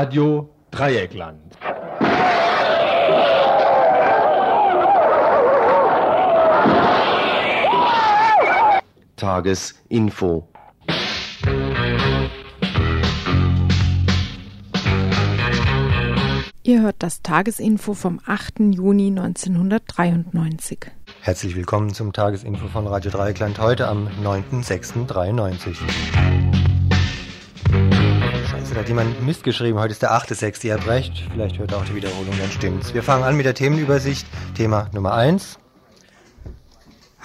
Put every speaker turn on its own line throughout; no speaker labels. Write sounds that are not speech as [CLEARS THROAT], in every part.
Radio Dreieckland.
Tagesinfo.
Ihr hört das Tagesinfo vom 8. Juni 1993.
Herzlich willkommen zum Tagesinfo von Radio Dreieckland heute am 9.06.93. Hat jemand Mist geschrieben. Heute ist der 8.06. Ihr habt recht. Vielleicht hört auch die Wiederholung, dann stimmt's. Wir fangen an mit der Themenübersicht. Thema Nummer 1.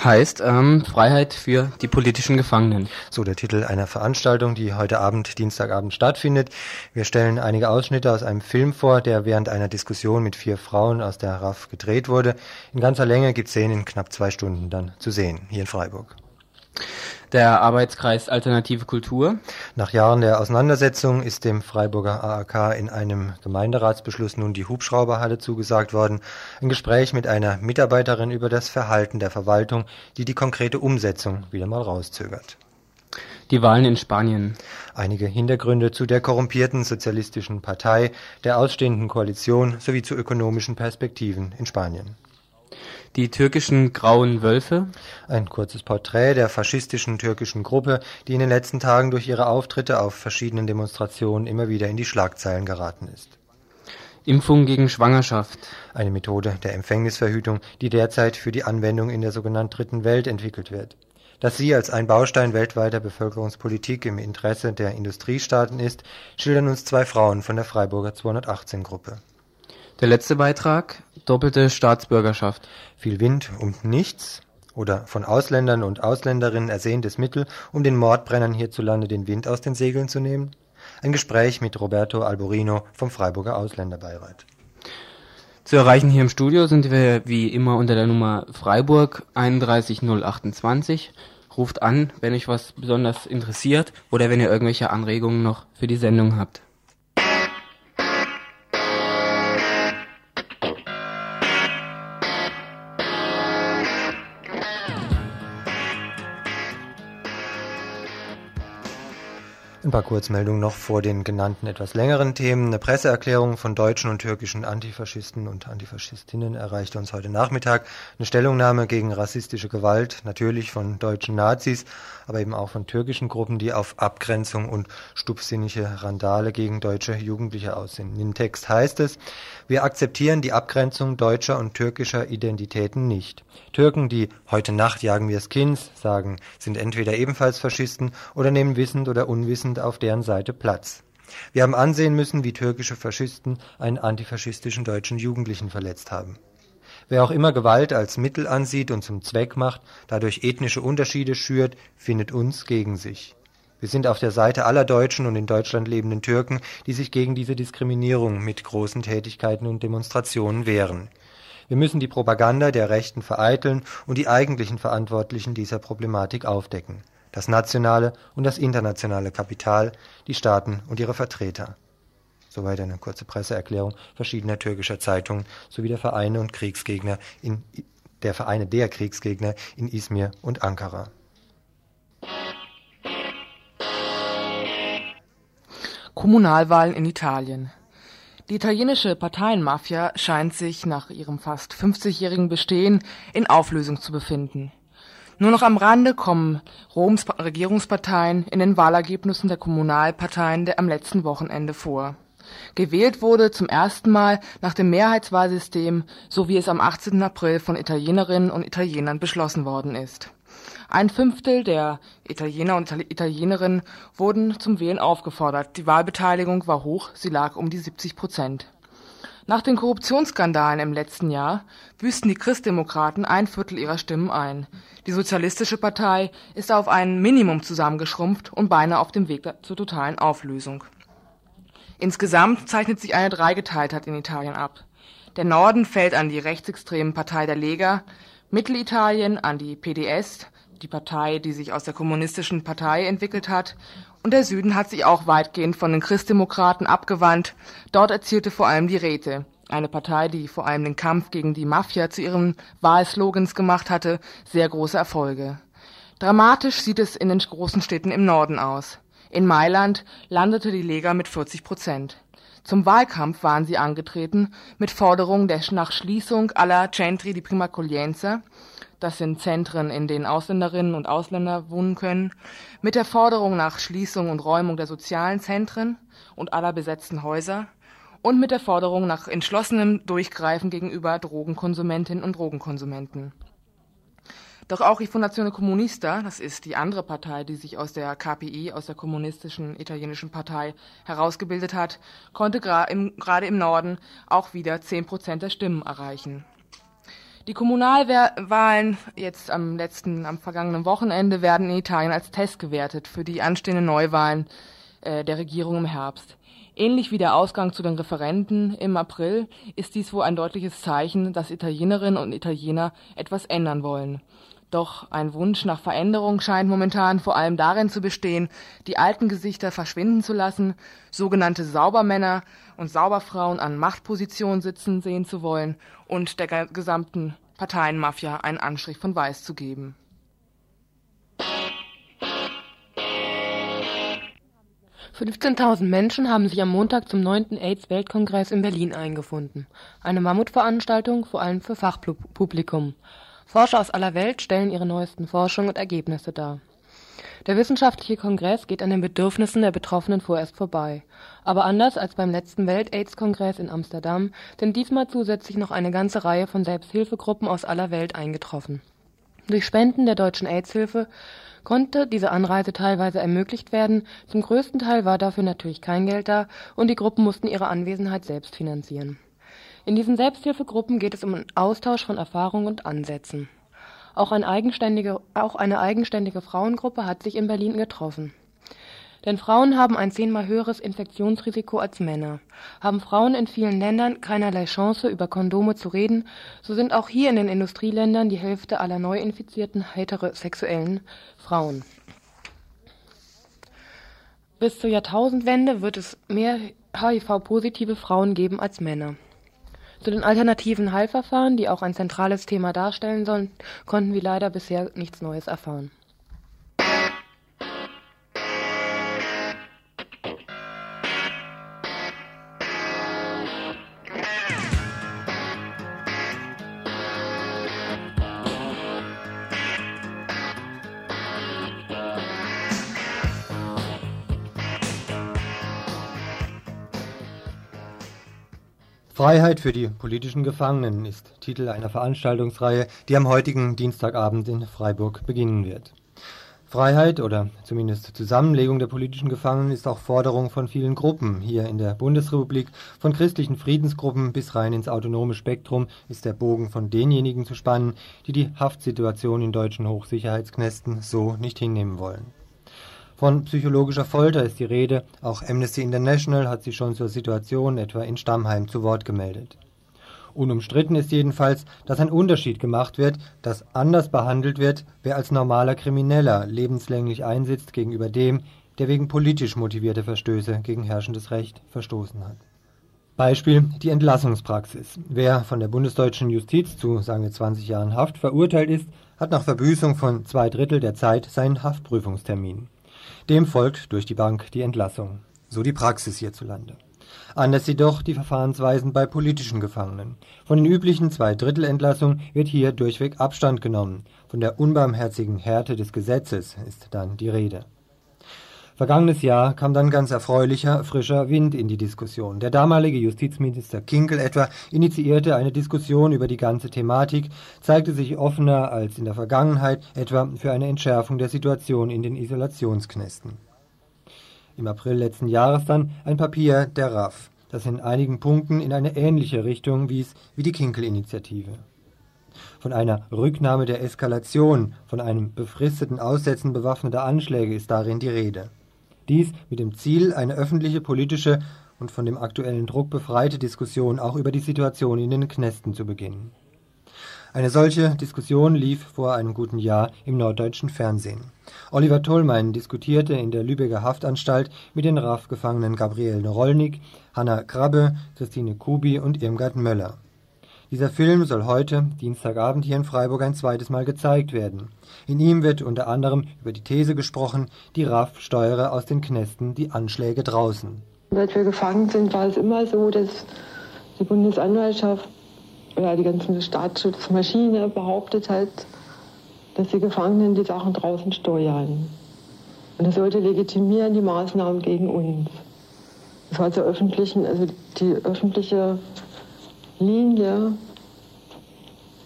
Heißt ähm, Freiheit für die politischen Gefangenen.
So der Titel einer Veranstaltung, die heute Abend, Dienstagabend stattfindet. Wir stellen einige Ausschnitte aus einem Film vor, der während einer Diskussion mit vier Frauen aus der RAF gedreht wurde. In ganzer Länge gibt es den in knapp zwei Stunden dann zu sehen, hier in Freiburg.
Der Arbeitskreis Alternative Kultur.
Nach Jahren der Auseinandersetzung ist dem Freiburger AAK in einem Gemeinderatsbeschluss nun die Hubschrauberhalle zugesagt worden. Ein Gespräch mit einer Mitarbeiterin über das Verhalten der Verwaltung, die die konkrete Umsetzung wieder mal rauszögert.
Die Wahlen in Spanien.
Einige Hintergründe zu der korrumpierten sozialistischen Partei, der ausstehenden Koalition sowie zu ökonomischen Perspektiven in Spanien.
Die türkischen Grauen Wölfe.
Ein kurzes Porträt der faschistischen türkischen Gruppe, die in den letzten Tagen durch ihre Auftritte auf verschiedenen Demonstrationen immer wieder in die Schlagzeilen geraten ist.
Impfung gegen Schwangerschaft.
Eine Methode der Empfängnisverhütung, die derzeit für die Anwendung in der sogenannten Dritten Welt entwickelt wird. Dass sie als ein Baustein weltweiter Bevölkerungspolitik im Interesse der Industriestaaten ist, schildern uns zwei Frauen von der Freiburger 218 Gruppe.
Der letzte Beitrag, doppelte Staatsbürgerschaft.
Viel Wind und nichts oder von Ausländern und Ausländerinnen ersehntes Mittel, um den Mordbrennern hierzulande den Wind aus den Segeln zu nehmen? Ein Gespräch mit Roberto Alborino vom Freiburger Ausländerbeirat.
Zu erreichen hier im Studio sind wir wie immer unter der Nummer Freiburg 31028. Ruft an, wenn euch was besonders interessiert oder wenn ihr irgendwelche Anregungen noch für die Sendung habt.
Paar Kurzmeldungen noch vor den genannten etwas längeren Themen. Eine Presseerklärung von deutschen und türkischen Antifaschisten und Antifaschistinnen erreichte uns heute Nachmittag. Eine Stellungnahme gegen rassistische Gewalt, natürlich von deutschen Nazis, aber eben auch von türkischen Gruppen, die auf Abgrenzung und stupsinnige Randale gegen deutsche Jugendliche aussehen. Im Text heißt es, wir akzeptieren die Abgrenzung deutscher und türkischer Identitäten nicht. Türken, die heute Nacht jagen wir Skins sagen, sind entweder ebenfalls Faschisten oder nehmen wissend oder unwissend auf deren Seite Platz. Wir haben ansehen müssen, wie türkische Faschisten einen antifaschistischen deutschen Jugendlichen verletzt haben. Wer auch immer Gewalt als Mittel ansieht und zum Zweck macht, dadurch ethnische Unterschiede schürt, findet uns gegen sich. Wir sind auf der Seite aller Deutschen und in Deutschland lebenden Türken, die sich gegen diese Diskriminierung mit großen Tätigkeiten und Demonstrationen wehren. Wir müssen die Propaganda der Rechten vereiteln und die eigentlichen Verantwortlichen dieser Problematik aufdecken. Das nationale und das internationale Kapital, die Staaten und ihre Vertreter. Soweit eine kurze Presseerklärung verschiedener türkischer Zeitungen sowie der Vereine und Kriegsgegner in der Vereine der Kriegsgegner in Izmir und Ankara.
Kommunalwahlen in Italien. Die italienische Parteienmafia scheint sich nach ihrem fast 50-jährigen Bestehen in Auflösung zu befinden. Nur noch am Rande kommen Roms Regierungsparteien in den Wahlergebnissen der Kommunalparteien der am letzten Wochenende vor. Gewählt wurde zum ersten Mal nach dem Mehrheitswahlsystem, so wie es am 18. April von Italienerinnen und Italienern beschlossen worden ist. Ein Fünftel der Italiener und Italienerinnen wurden zum Wählen aufgefordert. Die Wahlbeteiligung war hoch, sie lag um die 70 Prozent. Nach den Korruptionsskandalen im letzten Jahr büßten die Christdemokraten ein Viertel ihrer Stimmen ein. Die Sozialistische Partei ist auf ein Minimum zusammengeschrumpft und beinahe auf dem Weg zur totalen Auflösung. Insgesamt zeichnet sich eine Dreigeteiltheit in Italien ab. Der Norden fällt an die rechtsextremen Partei der Lega, Mittelitalien an die PDS, die Partei, die sich aus der kommunistischen Partei entwickelt hat, und der Süden hat sich auch weitgehend von den Christdemokraten abgewandt. Dort erzielte vor allem die Räte, eine Partei, die vor allem den Kampf gegen die Mafia zu ihren Wahlslogans gemacht hatte, sehr große Erfolge. Dramatisch sieht es in den großen Städten im Norden aus. In Mailand landete die Lega mit 40 Prozent. Zum Wahlkampf waren sie angetreten mit Forderungen der nach Schließung aller Centri di Prima Accoglienza, das sind Zentren, in denen Ausländerinnen und Ausländer wohnen können, mit der Forderung nach Schließung und Räumung der sozialen Zentren und aller besetzten Häuser und mit der Forderung nach entschlossenem Durchgreifen gegenüber Drogenkonsumentinnen und Drogenkonsumenten. Doch auch die Fondazione Comunista, das ist die andere Partei, die sich aus der KPI, aus der kommunistischen italienischen Partei herausgebildet hat, konnte gerade im, Norden auch wieder 10 Prozent der Stimmen erreichen. Die Kommunalwahlen jetzt am letzten, am vergangenen Wochenende werden in Italien als Test gewertet für die anstehenden Neuwahlen äh, der Regierung im Herbst. Ähnlich wie der Ausgang zu den Referenden im April ist dies wohl ein deutliches Zeichen, dass Italienerinnen und Italiener etwas ändern wollen. Doch ein Wunsch nach Veränderung scheint momentan vor allem darin zu bestehen, die alten Gesichter verschwinden zu lassen, sogenannte Saubermänner und Sauberfrauen an Machtpositionen sitzen sehen zu wollen und der gesamten Parteienmafia einen Anstrich von Weiß zu geben.
Fünfzehntausend Menschen haben sich am Montag zum neunten AIDS-Weltkongress in Berlin eingefunden. Eine Mammutveranstaltung, vor allem für Fachpublikum. Forscher aus aller Welt stellen ihre neuesten Forschungen und Ergebnisse dar. Der wissenschaftliche Kongress geht an den Bedürfnissen der Betroffenen vorerst vorbei. Aber anders als beim letzten Welt-Aids-Kongress in Amsterdam sind diesmal zusätzlich noch eine ganze Reihe von Selbsthilfegruppen aus aller Welt eingetroffen. Durch Spenden der Deutschen AIDS-Hilfe konnte diese Anreise teilweise ermöglicht werden, zum größten Teil war dafür natürlich kein Geld da und die Gruppen mussten ihre Anwesenheit selbst finanzieren. In diesen Selbsthilfegruppen geht es um einen Austausch von Erfahrungen und Ansätzen. Auch, ein eigenständige, auch eine eigenständige Frauengruppe hat sich in Berlin getroffen. Denn Frauen haben ein zehnmal höheres Infektionsrisiko als Männer. Haben Frauen in vielen Ländern keinerlei Chance, über Kondome zu reden, so sind auch hier in den Industrieländern die Hälfte aller neu infizierten heterosexuellen Frauen. Bis zur Jahrtausendwende wird es mehr HIV-positive Frauen geben als Männer. Zu den alternativen Heilverfahren, die auch ein zentrales Thema darstellen sollen, konnten wir leider bisher nichts Neues erfahren.
Freiheit für die politischen Gefangenen ist Titel einer Veranstaltungsreihe, die am heutigen Dienstagabend in Freiburg beginnen wird. Freiheit oder zumindest Zusammenlegung der politischen Gefangenen ist auch Forderung von vielen Gruppen. Hier in der Bundesrepublik, von christlichen Friedensgruppen bis rein ins autonome Spektrum, ist der Bogen von denjenigen zu spannen, die die Haftsituation in deutschen Hochsicherheitsknästen so nicht hinnehmen wollen. Von psychologischer Folter ist die Rede, auch Amnesty International hat sich schon zur Situation etwa in Stammheim zu Wort gemeldet. Unumstritten ist jedenfalls, dass ein Unterschied gemacht wird, dass anders behandelt wird, wer als normaler Krimineller lebenslänglich einsitzt gegenüber dem, der wegen politisch motivierte Verstöße gegen herrschendes Recht verstoßen hat. Beispiel die Entlassungspraxis. Wer von der bundesdeutschen Justiz zu, sagen wir, 20 Jahren Haft verurteilt ist, hat nach Verbüßung von zwei Drittel der Zeit seinen Haftprüfungstermin. Dem folgt durch die Bank die Entlassung. So die Praxis hierzulande. Anders jedoch die Verfahrensweisen bei politischen Gefangenen. Von den üblichen Zweidrittelentlassungen wird hier durchweg Abstand genommen. Von der unbarmherzigen Härte des Gesetzes ist dann die Rede. Vergangenes Jahr kam dann ganz erfreulicher, frischer Wind in die Diskussion. Der damalige Justizminister Kinkel etwa initiierte eine Diskussion über die ganze Thematik, zeigte sich offener als in der Vergangenheit, etwa für eine Entschärfung der Situation in den Isolationsknästen. Im April letzten Jahres dann ein Papier der RAF, das in einigen Punkten in eine ähnliche Richtung wies wie die Kinkel-Initiative. Von einer Rücknahme der Eskalation, von einem befristeten Aussetzen bewaffneter Anschläge ist darin die Rede. Dies mit dem Ziel, eine öffentliche politische und von dem aktuellen Druck befreite Diskussion auch über die Situation in den Knästen zu beginnen. Eine solche Diskussion lief vor einem guten Jahr im norddeutschen Fernsehen. Oliver Tollmein diskutierte in der Lübecker Haftanstalt mit den RAF-Gefangenen Gabriel Norolnik, Hanna Krabbe, Christine Kubi und Irmgard Möller. Dieser Film soll heute, Dienstagabend hier in Freiburg, ein zweites Mal gezeigt werden. In ihm wird unter anderem über die These gesprochen, die RAF steuere aus den Knästen die Anschläge draußen.
Seit wir gefangen sind, war es immer so, dass die Bundesanwaltschaft oder die ganze Staatsschutzmaschine behauptet hat, dass die Gefangenen die Sachen draußen steuern. Und das sollte legitimieren die Maßnahmen gegen uns. Das war zur öffentlichen, also die öffentliche Linie,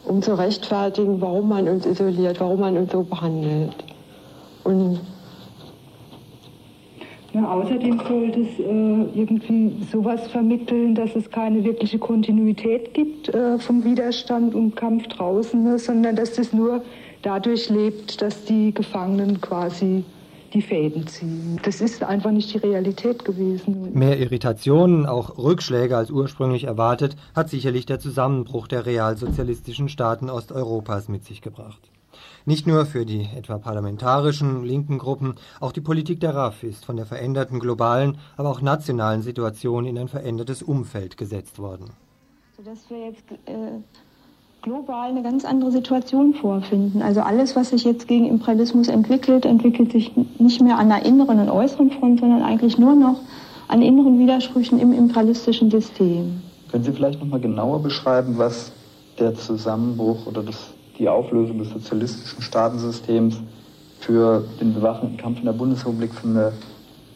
um zu rechtfertigen, warum man uns isoliert, warum man uns so behandelt. Und
ja, außerdem sollte es äh, irgendwie sowas vermitteln, dass es keine wirkliche Kontinuität gibt äh, vom Widerstand und Kampf draußen, ne, sondern dass das nur dadurch lebt, dass die Gefangenen quasi die Fäden ziehen. Das ist einfach nicht die Realität gewesen.
Mehr Irritationen, auch Rückschläge als ursprünglich erwartet, hat sicherlich der Zusammenbruch der realsozialistischen Staaten Osteuropas mit sich gebracht. Nicht nur für die etwa parlamentarischen linken Gruppen, auch die Politik der RAF ist von der veränderten globalen, aber auch nationalen Situation in ein verändertes Umfeld gesetzt worden.
Sodass wir jetzt äh, global eine ganz andere Situation vorfinden. Also alles, was sich jetzt gegen Imperialismus entwickelt, entwickelt sich nicht mehr an der inneren und äußeren Front, sondern eigentlich nur noch an inneren Widersprüchen im imperialistischen System.
Können Sie vielleicht noch mal genauer beschreiben, was der Zusammenbruch oder das, die Auflösung des sozialistischen Staatensystems für den bewaffneten Kampf in der Bundesrepublik für eine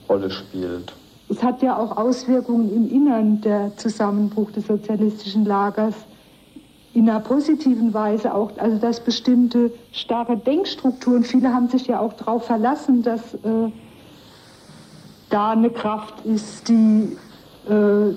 Rolle spielt?
Es hat ja auch Auswirkungen im Innern der Zusammenbruch des sozialistischen Lagers in einer positiven Weise auch, also dass bestimmte starre Denkstrukturen, viele haben sich ja auch darauf verlassen, dass äh, da eine Kraft ist, die äh,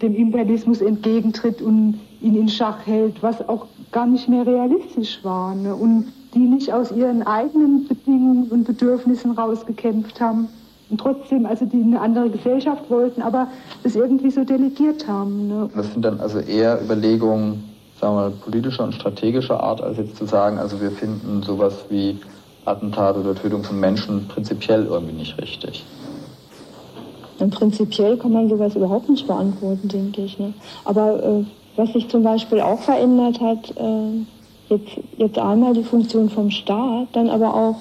dem Imperialismus entgegentritt und ihn in Schach hält, was auch gar nicht mehr realistisch war. Ne? Und die nicht aus ihren eigenen Bedingungen und Bedürfnissen rausgekämpft haben und trotzdem, also die eine andere Gesellschaft wollten, aber es irgendwie so delegiert haben. Ne?
Das sind dann also eher Überlegungen, sagen wir politischer und strategischer Art, als jetzt zu sagen, also wir finden sowas wie Attentat oder Tötung von Menschen prinzipiell irgendwie nicht richtig.
Und prinzipiell kann man sowas überhaupt nicht beantworten, denke ich. Ne? Aber äh, was sich zum Beispiel auch verändert hat, äh, jetzt, jetzt einmal die Funktion vom Staat, dann aber auch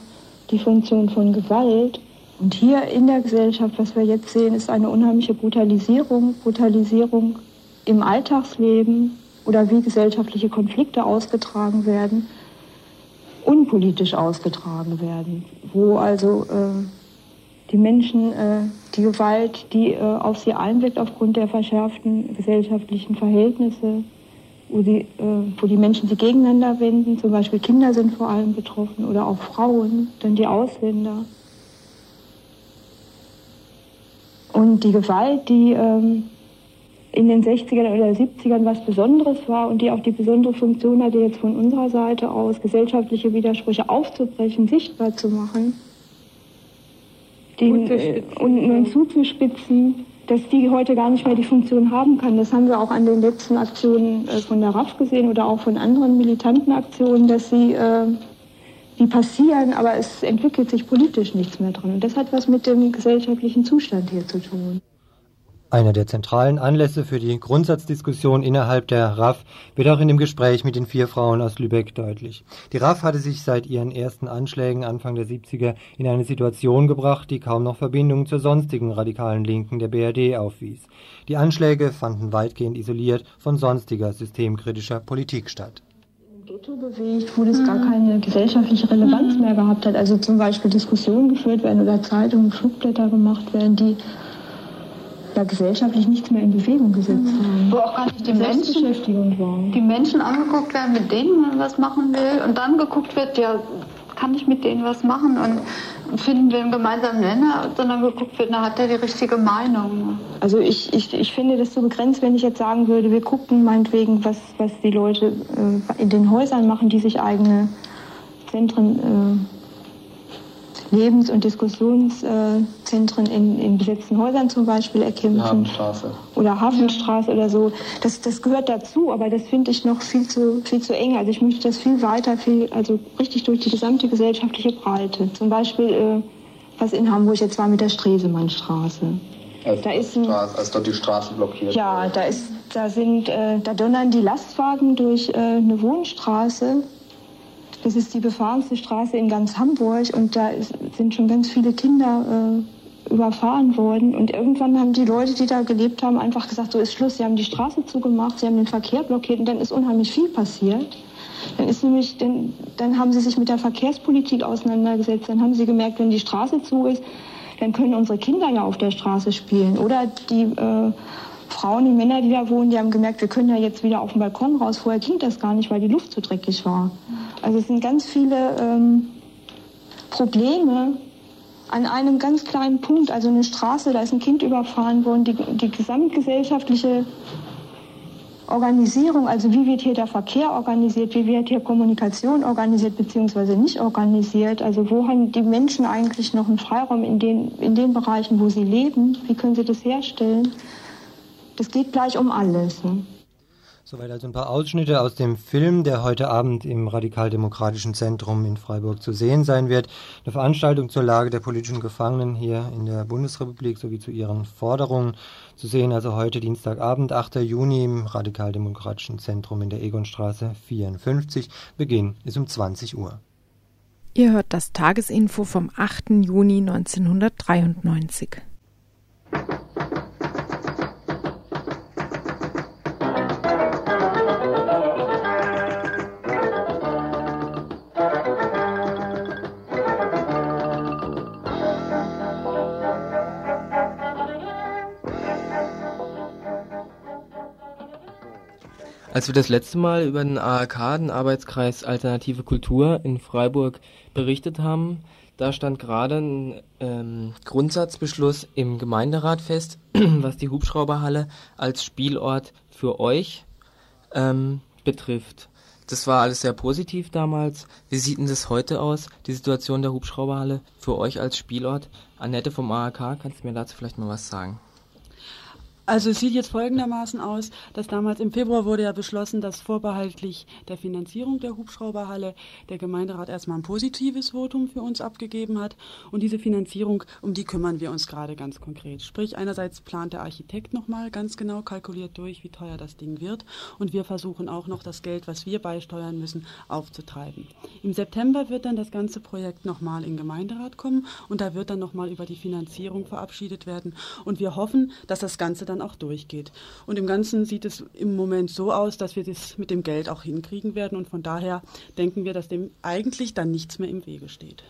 die Funktion von Gewalt. Und hier in der Gesellschaft, was wir jetzt sehen, ist eine unheimliche Brutalisierung, Brutalisierung im Alltagsleben, oder wie gesellschaftliche Konflikte ausgetragen werden, unpolitisch ausgetragen werden, wo also äh, die Menschen äh, die Gewalt, die äh, auf sie einwirkt aufgrund der verschärften gesellschaftlichen Verhältnisse, wo die, äh, wo die Menschen sich gegeneinander wenden, zum Beispiel Kinder sind vor allem betroffen oder auch Frauen, dann die Ausländer. Und die Gewalt, die ähm, in den 60ern oder 70ern was Besonderes war und die auch die besondere Funktion hatte, jetzt von unserer Seite aus gesellschaftliche Widersprüche aufzubrechen, sichtbar zu machen den, äh, und nun zuzuspitzen, dass die heute gar nicht mehr die Funktion haben kann. Das haben wir auch an den letzten Aktionen äh, von der RAF gesehen oder auch von anderen militanten Aktionen, dass sie äh, die passieren, aber es entwickelt sich politisch nichts mehr dran. Und das hat was mit dem gesellschaftlichen Zustand hier zu tun.
Einer der zentralen Anlässe für die Grundsatzdiskussion innerhalb der RAF wird auch in dem Gespräch mit den vier Frauen aus Lübeck deutlich. Die RAF hatte sich seit ihren ersten Anschlägen Anfang der 70er in eine Situation gebracht, die kaum noch Verbindungen zur sonstigen radikalen Linken der BRD aufwies. Die Anschläge fanden weitgehend isoliert von sonstiger systemkritischer Politik statt.
Bewegt, wo das gar keine gesellschaftliche Relevanz mehr gehabt hat. Also zum Beispiel Diskussionen geführt werden oder Zeitungen, Flugblätter gemacht werden, die ja gesellschaftlich nichts mehr in Bewegung gesetzt mhm.
Wo auch gar nicht die Menschen, die Menschen angeguckt werden, mit denen man was machen will und dann geguckt wird, ja, kann ich mit denen was machen und finden wir einen gemeinsamen Nenner, sondern geguckt wird, na, hat der die richtige Meinung.
Also ich, ich, ich finde das so begrenzt, wenn ich jetzt sagen würde, wir gucken meinetwegen, was, was die Leute äh, in den Häusern machen, die sich eigene Zentren äh, Lebens- und Diskussionszentren in, in besetzten Häusern zum Beispiel erkämpfen.
Hafenstraße.
Oder Hafenstraße oder so. Das, das gehört dazu, aber das finde ich noch viel zu, viel zu eng. Also ich möchte das viel weiter, viel, also richtig durch die gesamte gesellschaftliche Breite. Zum Beispiel, äh, was in Hamburg jetzt war mit der Stresemannstraße.
Als, da ist ein, Straße, als dort die Straße blockiert
Ja, da, ist, da, sind, äh, da donnern die Lastwagen durch äh, eine Wohnstraße. Das ist die befahrenste Straße in ganz Hamburg und da ist, sind schon ganz viele Kinder äh, überfahren worden. Und irgendwann haben die Leute, die da gelebt haben, einfach gesagt, so ist Schluss. Sie haben die Straße zugemacht, sie haben den Verkehr blockiert und dann ist unheimlich viel passiert. Dann ist nämlich, dann, dann haben sie sich mit der Verkehrspolitik auseinandergesetzt. Dann haben sie gemerkt, wenn die Straße zu ist, dann können unsere Kinder ja auf der Straße spielen. Oder die äh, Frauen und Männer, die da wohnen, die haben gemerkt, wir können ja jetzt wieder auf den Balkon raus. Vorher ging das gar nicht, weil die Luft zu dreckig war. Also es sind ganz viele ähm, Probleme an einem ganz kleinen Punkt. Also eine Straße, da ist ein Kind überfahren worden. Die, die gesamtgesellschaftliche Organisierung, also wie wird hier der Verkehr organisiert, wie wird hier Kommunikation organisiert beziehungsweise nicht organisiert, also wo haben die Menschen eigentlich noch einen Freiraum in den, in den Bereichen, wo sie leben, wie können sie das herstellen? Das geht gleich um alles. Ne?
Soweit also ein paar Ausschnitte aus dem Film, der heute Abend im Radikaldemokratischen Zentrum in Freiburg zu sehen sein wird. Eine Veranstaltung zur Lage der politischen Gefangenen hier in der Bundesrepublik sowie zu ihren Forderungen zu sehen. Also heute Dienstagabend, 8. Juni im Radikaldemokratischen Zentrum in der Egonstraße 54. Beginn ist um 20 Uhr.
Ihr hört das Tagesinfo vom 8. Juni 1993.
Als wir das letzte Mal über den AAK, den Arbeitskreis Alternative Kultur in Freiburg, berichtet haben, da stand gerade ein ähm, Grundsatzbeschluss im Gemeinderat fest, [CLEARS THROAT] was die Hubschrauberhalle als Spielort für euch ähm, betrifft. Das war alles sehr positiv damals. Wie sieht denn das heute aus, die Situation der Hubschrauberhalle für euch als Spielort? Annette vom AAK, kannst du mir dazu vielleicht mal was sagen?
Also es sieht jetzt folgendermaßen aus, dass damals im Februar wurde ja beschlossen, dass vorbehaltlich der Finanzierung der Hubschrauberhalle der Gemeinderat erstmal ein positives Votum für uns abgegeben hat. Und diese Finanzierung, um die kümmern wir uns gerade ganz konkret. Sprich, einerseits plant der Architekt nochmal ganz genau, kalkuliert durch, wie teuer das Ding wird. Und wir versuchen auch noch das Geld, was wir beisteuern müssen, aufzutreiben. Im September wird dann das ganze Projekt nochmal in Gemeinderat kommen und da wird dann nochmal über die Finanzierung verabschiedet werden. Und wir hoffen, dass das Ganze dann dann auch durchgeht. Und im Ganzen sieht es im Moment so aus, dass wir das mit dem Geld auch hinkriegen werden. Und von daher denken wir, dass dem eigentlich dann nichts mehr im Wege steht.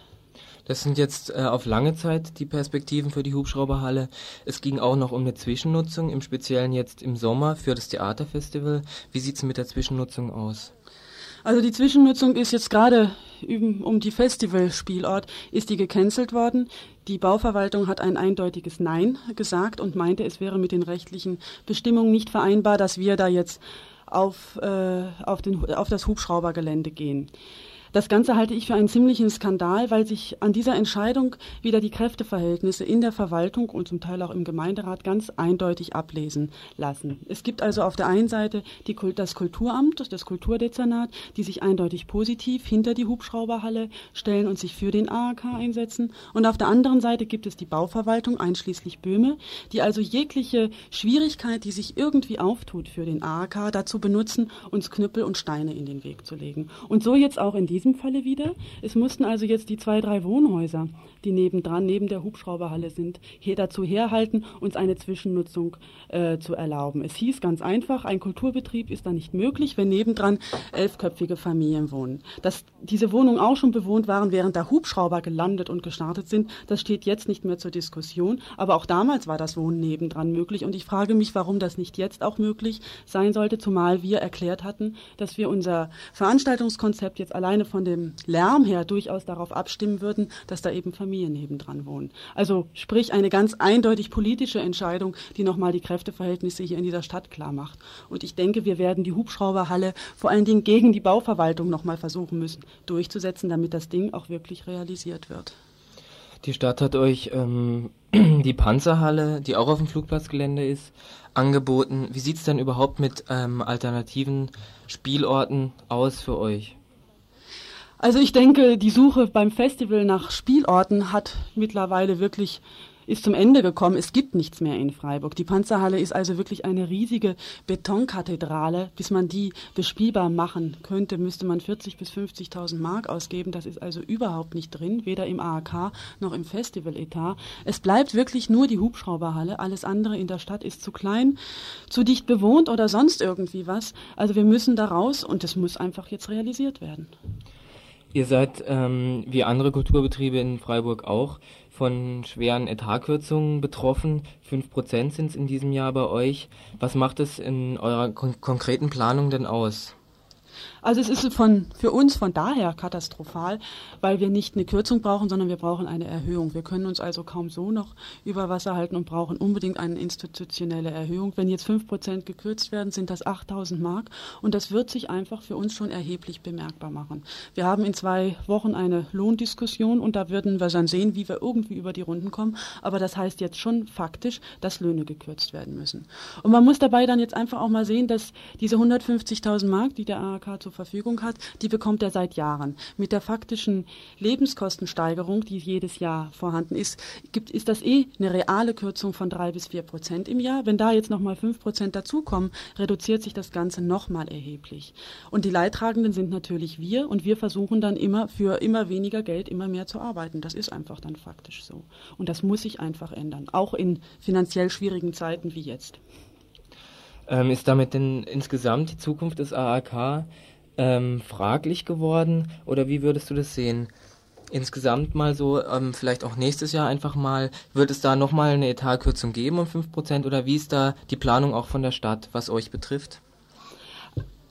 Das sind jetzt äh, auf lange Zeit die Perspektiven für die Hubschrauberhalle. Es ging auch noch um eine Zwischennutzung, im Speziellen jetzt im Sommer für das Theaterfestival. Wie sieht es mit der Zwischennutzung aus?
Also die Zwischennutzung ist jetzt gerade um die Festivalspielort, ist die gecancelt worden. Die Bauverwaltung hat ein eindeutiges Nein gesagt und meinte, es wäre mit den rechtlichen Bestimmungen nicht vereinbar, dass wir da jetzt auf, äh, auf, den, auf das Hubschraubergelände gehen. Das Ganze halte ich für einen ziemlichen Skandal, weil sich an dieser Entscheidung wieder die Kräfteverhältnisse in der Verwaltung und zum Teil auch im Gemeinderat ganz eindeutig ablesen lassen. Es gibt also auf der einen Seite die, das Kulturamt, das Kulturdezernat, die sich eindeutig positiv hinter die Hubschrauberhalle stellen und sich für den AHK einsetzen. Und auf der anderen Seite gibt es die Bauverwaltung, einschließlich Böhme, die also jegliche Schwierigkeit, die sich irgendwie auftut für den AHK, dazu benutzen, uns Knüppel und Steine in den Weg zu legen. Und so jetzt auch in diesem diesem Falle wieder. Es mussten also jetzt die zwei, drei Wohnhäuser, die nebendran, neben der Hubschrauberhalle sind, hier dazu herhalten, uns eine Zwischennutzung äh, zu erlauben. Es hieß ganz einfach, ein Kulturbetrieb ist da nicht möglich, wenn nebendran elfköpfige Familien wohnen. Dass diese Wohnungen auch schon bewohnt waren, während der Hubschrauber gelandet und gestartet sind, das steht jetzt nicht mehr zur Diskussion. Aber auch damals war das Wohnen nebendran möglich. Und ich frage mich, warum das nicht jetzt auch möglich sein sollte, zumal wir erklärt hatten, dass wir unser Veranstaltungskonzept jetzt alleine von dem Lärm her durchaus darauf abstimmen würden, dass da eben Familien nebendran wohnen. Also sprich eine ganz eindeutig politische Entscheidung, die nochmal die Kräfteverhältnisse hier in dieser Stadt klar macht. Und ich denke, wir werden die Hubschrauberhalle vor allen Dingen gegen die Bauverwaltung nochmal versuchen müssen durchzusetzen, damit das Ding auch wirklich realisiert wird.
Die Stadt hat euch ähm, [CLEARS THROAT] die Panzerhalle, die auch auf dem Flugplatzgelände ist, angeboten. Wie sieht es denn überhaupt mit ähm, alternativen Spielorten aus für euch?
Also ich denke, die Suche beim Festival nach Spielorten hat mittlerweile wirklich ist zum Ende gekommen. Es gibt nichts mehr in Freiburg. Die Panzerhalle ist also wirklich eine riesige Betonkathedrale. Bis man die bespielbar machen könnte, müsste man 40 bis 50.000 Mark ausgeben. Das ist also überhaupt nicht drin, weder im AAK noch im Festivaletat. Es bleibt wirklich nur die Hubschrauberhalle. Alles andere in der Stadt ist zu klein, zu dicht bewohnt oder sonst irgendwie was. Also wir müssen da raus und das muss einfach jetzt realisiert werden.
Ihr seid ähm, wie andere Kulturbetriebe in Freiburg auch von schweren Etatkürzungen betroffen. Fünf Prozent sind es in diesem Jahr bei euch. Was macht es in eurer kon konkreten Planung denn aus?
Also es ist von, für uns von daher katastrophal, weil wir nicht eine Kürzung brauchen, sondern wir brauchen eine Erhöhung. Wir können uns also kaum so noch über Wasser halten und brauchen unbedingt eine institutionelle Erhöhung. Wenn jetzt fünf Prozent gekürzt werden, sind das 8000 Mark und das wird sich einfach für uns schon erheblich bemerkbar machen. Wir haben in zwei Wochen eine Lohndiskussion und da würden wir dann sehen, wie wir irgendwie über die Runden kommen. Aber das heißt jetzt schon faktisch, dass Löhne gekürzt werden müssen. Und man muss dabei dann jetzt einfach auch mal sehen, dass diese 150.000 Mark, die der AHK zur Verfügung hat, die bekommt er seit Jahren. Mit der faktischen Lebenskostensteigerung, die jedes Jahr vorhanden ist, gibt, ist das eh eine reale Kürzung von drei bis vier Prozent im Jahr. Wenn da jetzt nochmal fünf Prozent dazukommen, reduziert sich das Ganze nochmal erheblich. Und die Leidtragenden sind natürlich wir und wir versuchen dann immer für immer weniger Geld immer mehr zu arbeiten. Das ist einfach dann faktisch so. Und das muss sich einfach ändern, auch in finanziell schwierigen Zeiten wie jetzt.
Ähm, ist damit denn insgesamt die Zukunft des AAK ähm, fraglich geworden oder wie würdest du das sehen? Insgesamt mal so, ähm, vielleicht auch nächstes Jahr einfach mal, wird es da nochmal eine Etatkürzung geben um 5% oder wie ist da die Planung auch von der Stadt, was euch betrifft?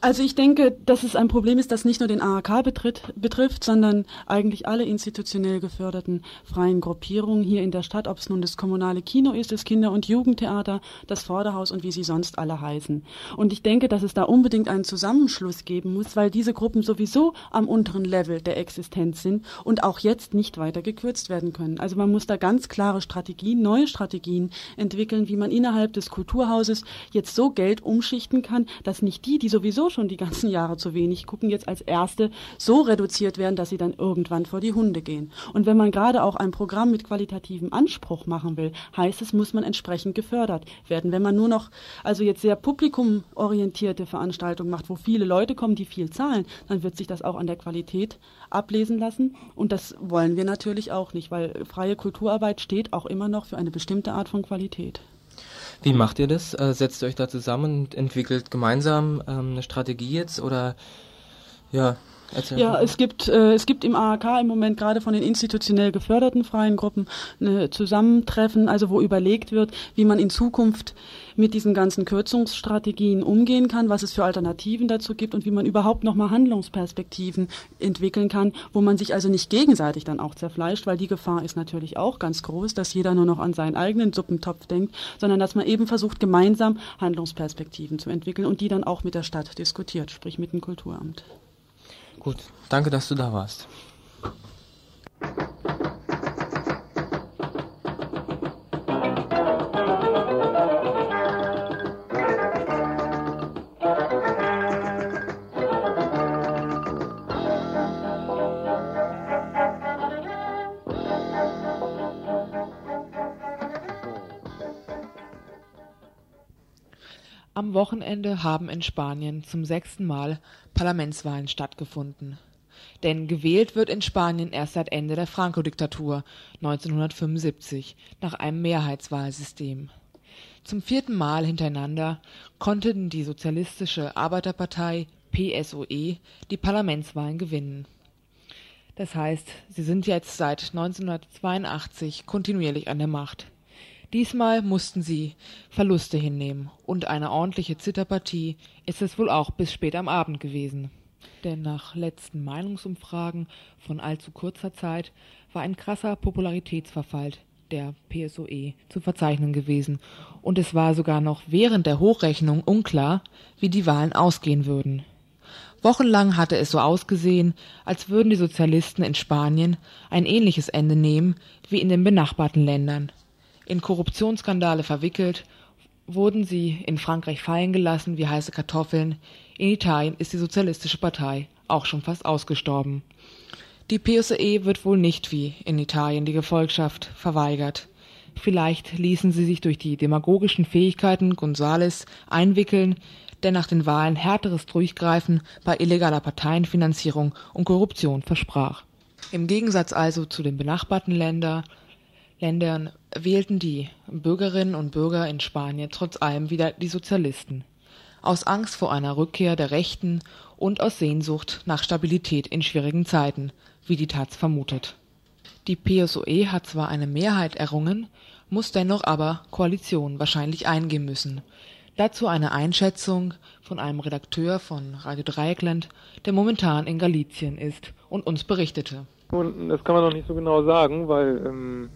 Also ich denke, dass es ein Problem ist, das nicht nur den AHK betritt, betrifft, sondern eigentlich alle institutionell geförderten freien Gruppierungen hier in der Stadt, ob es nun das kommunale Kino ist, das Kinder- und Jugendtheater, das Vorderhaus und wie sie sonst alle heißen. Und ich denke, dass es da unbedingt einen Zusammenschluss geben muss, weil diese Gruppen sowieso am unteren Level der Existenz sind und auch jetzt nicht weiter gekürzt werden können. Also man muss da ganz klare Strategien, neue Strategien entwickeln, wie man innerhalb des Kulturhauses jetzt so Geld umschichten kann, dass nicht die, die sowieso schon die ganzen Jahre zu wenig gucken, jetzt als Erste so reduziert werden, dass sie dann irgendwann vor die Hunde gehen. Und wenn man gerade auch ein Programm mit qualitativem Anspruch machen will, heißt es, muss man entsprechend gefördert werden. Wenn man nur noch, also jetzt sehr publikumorientierte Veranstaltungen macht, wo viele Leute kommen, die viel zahlen, dann wird sich das auch an der Qualität ablesen lassen. Und das wollen wir natürlich auch nicht, weil freie Kulturarbeit steht auch immer noch für eine bestimmte Art von Qualität.
Wie macht ihr das? Äh, setzt ihr euch da zusammen und entwickelt gemeinsam ähm, eine Strategie jetzt oder ja?
Erzähl ja, es gibt, äh, es gibt im AHK im Moment gerade von den institutionell geförderten freien Gruppen eine Zusammentreffen, also wo überlegt wird, wie man in Zukunft mit diesen ganzen Kürzungsstrategien umgehen kann, was es für Alternativen dazu gibt und wie man überhaupt nochmal Handlungsperspektiven entwickeln kann, wo man sich also nicht gegenseitig dann auch zerfleischt, weil die Gefahr ist natürlich auch ganz groß, dass jeder nur noch an seinen eigenen Suppentopf denkt, sondern dass man eben versucht, gemeinsam Handlungsperspektiven zu entwickeln und die dann auch mit der Stadt diskutiert, sprich mit dem Kulturamt.
Gut, danke, dass du da warst.
Wochenende haben in Spanien zum sechsten Mal Parlamentswahlen stattgefunden. Denn gewählt wird in Spanien erst seit Ende der Franco-Diktatur 1975 nach einem Mehrheitswahlsystem. Zum vierten Mal hintereinander konnten die Sozialistische Arbeiterpartei PSOE die Parlamentswahlen gewinnen. Das heißt, sie sind jetzt seit 1982 kontinuierlich an der Macht. Diesmal mussten sie Verluste hinnehmen, und eine ordentliche Zitterpartie ist es wohl auch bis spät am Abend gewesen. Denn nach letzten Meinungsumfragen von allzu kurzer Zeit war ein krasser Popularitätsverfall der PSOE zu verzeichnen gewesen, und es war sogar noch während der Hochrechnung unklar, wie die Wahlen ausgehen würden. Wochenlang hatte es so ausgesehen, als würden die Sozialisten in Spanien ein ähnliches Ende nehmen wie in den benachbarten Ländern, in Korruptionsskandale verwickelt, wurden sie in Frankreich fallen gelassen wie heiße Kartoffeln, in Italien ist die Sozialistische Partei auch schon fast ausgestorben. Die PSE wird wohl nicht wie in Italien die Gefolgschaft verweigert. Vielleicht ließen sie sich durch die demagogischen Fähigkeiten Gonzales einwickeln, der nach den Wahlen härteres Durchgreifen bei illegaler Parteienfinanzierung und Korruption versprach. Im Gegensatz also zu den benachbarten Länder, Ländern wählten die Bürgerinnen und Bürger in Spanien trotz allem wieder die Sozialisten. Aus Angst vor einer Rückkehr der Rechten und aus Sehnsucht nach Stabilität in schwierigen Zeiten, wie die Taz vermutet. Die PSOE hat zwar eine Mehrheit errungen, muss dennoch aber Koalition wahrscheinlich eingehen müssen. Dazu eine Einschätzung von einem Redakteur von Radio Dreieckland, der momentan in Galizien ist und uns berichtete.
Und das kann man noch nicht so genau sagen, weil ähm,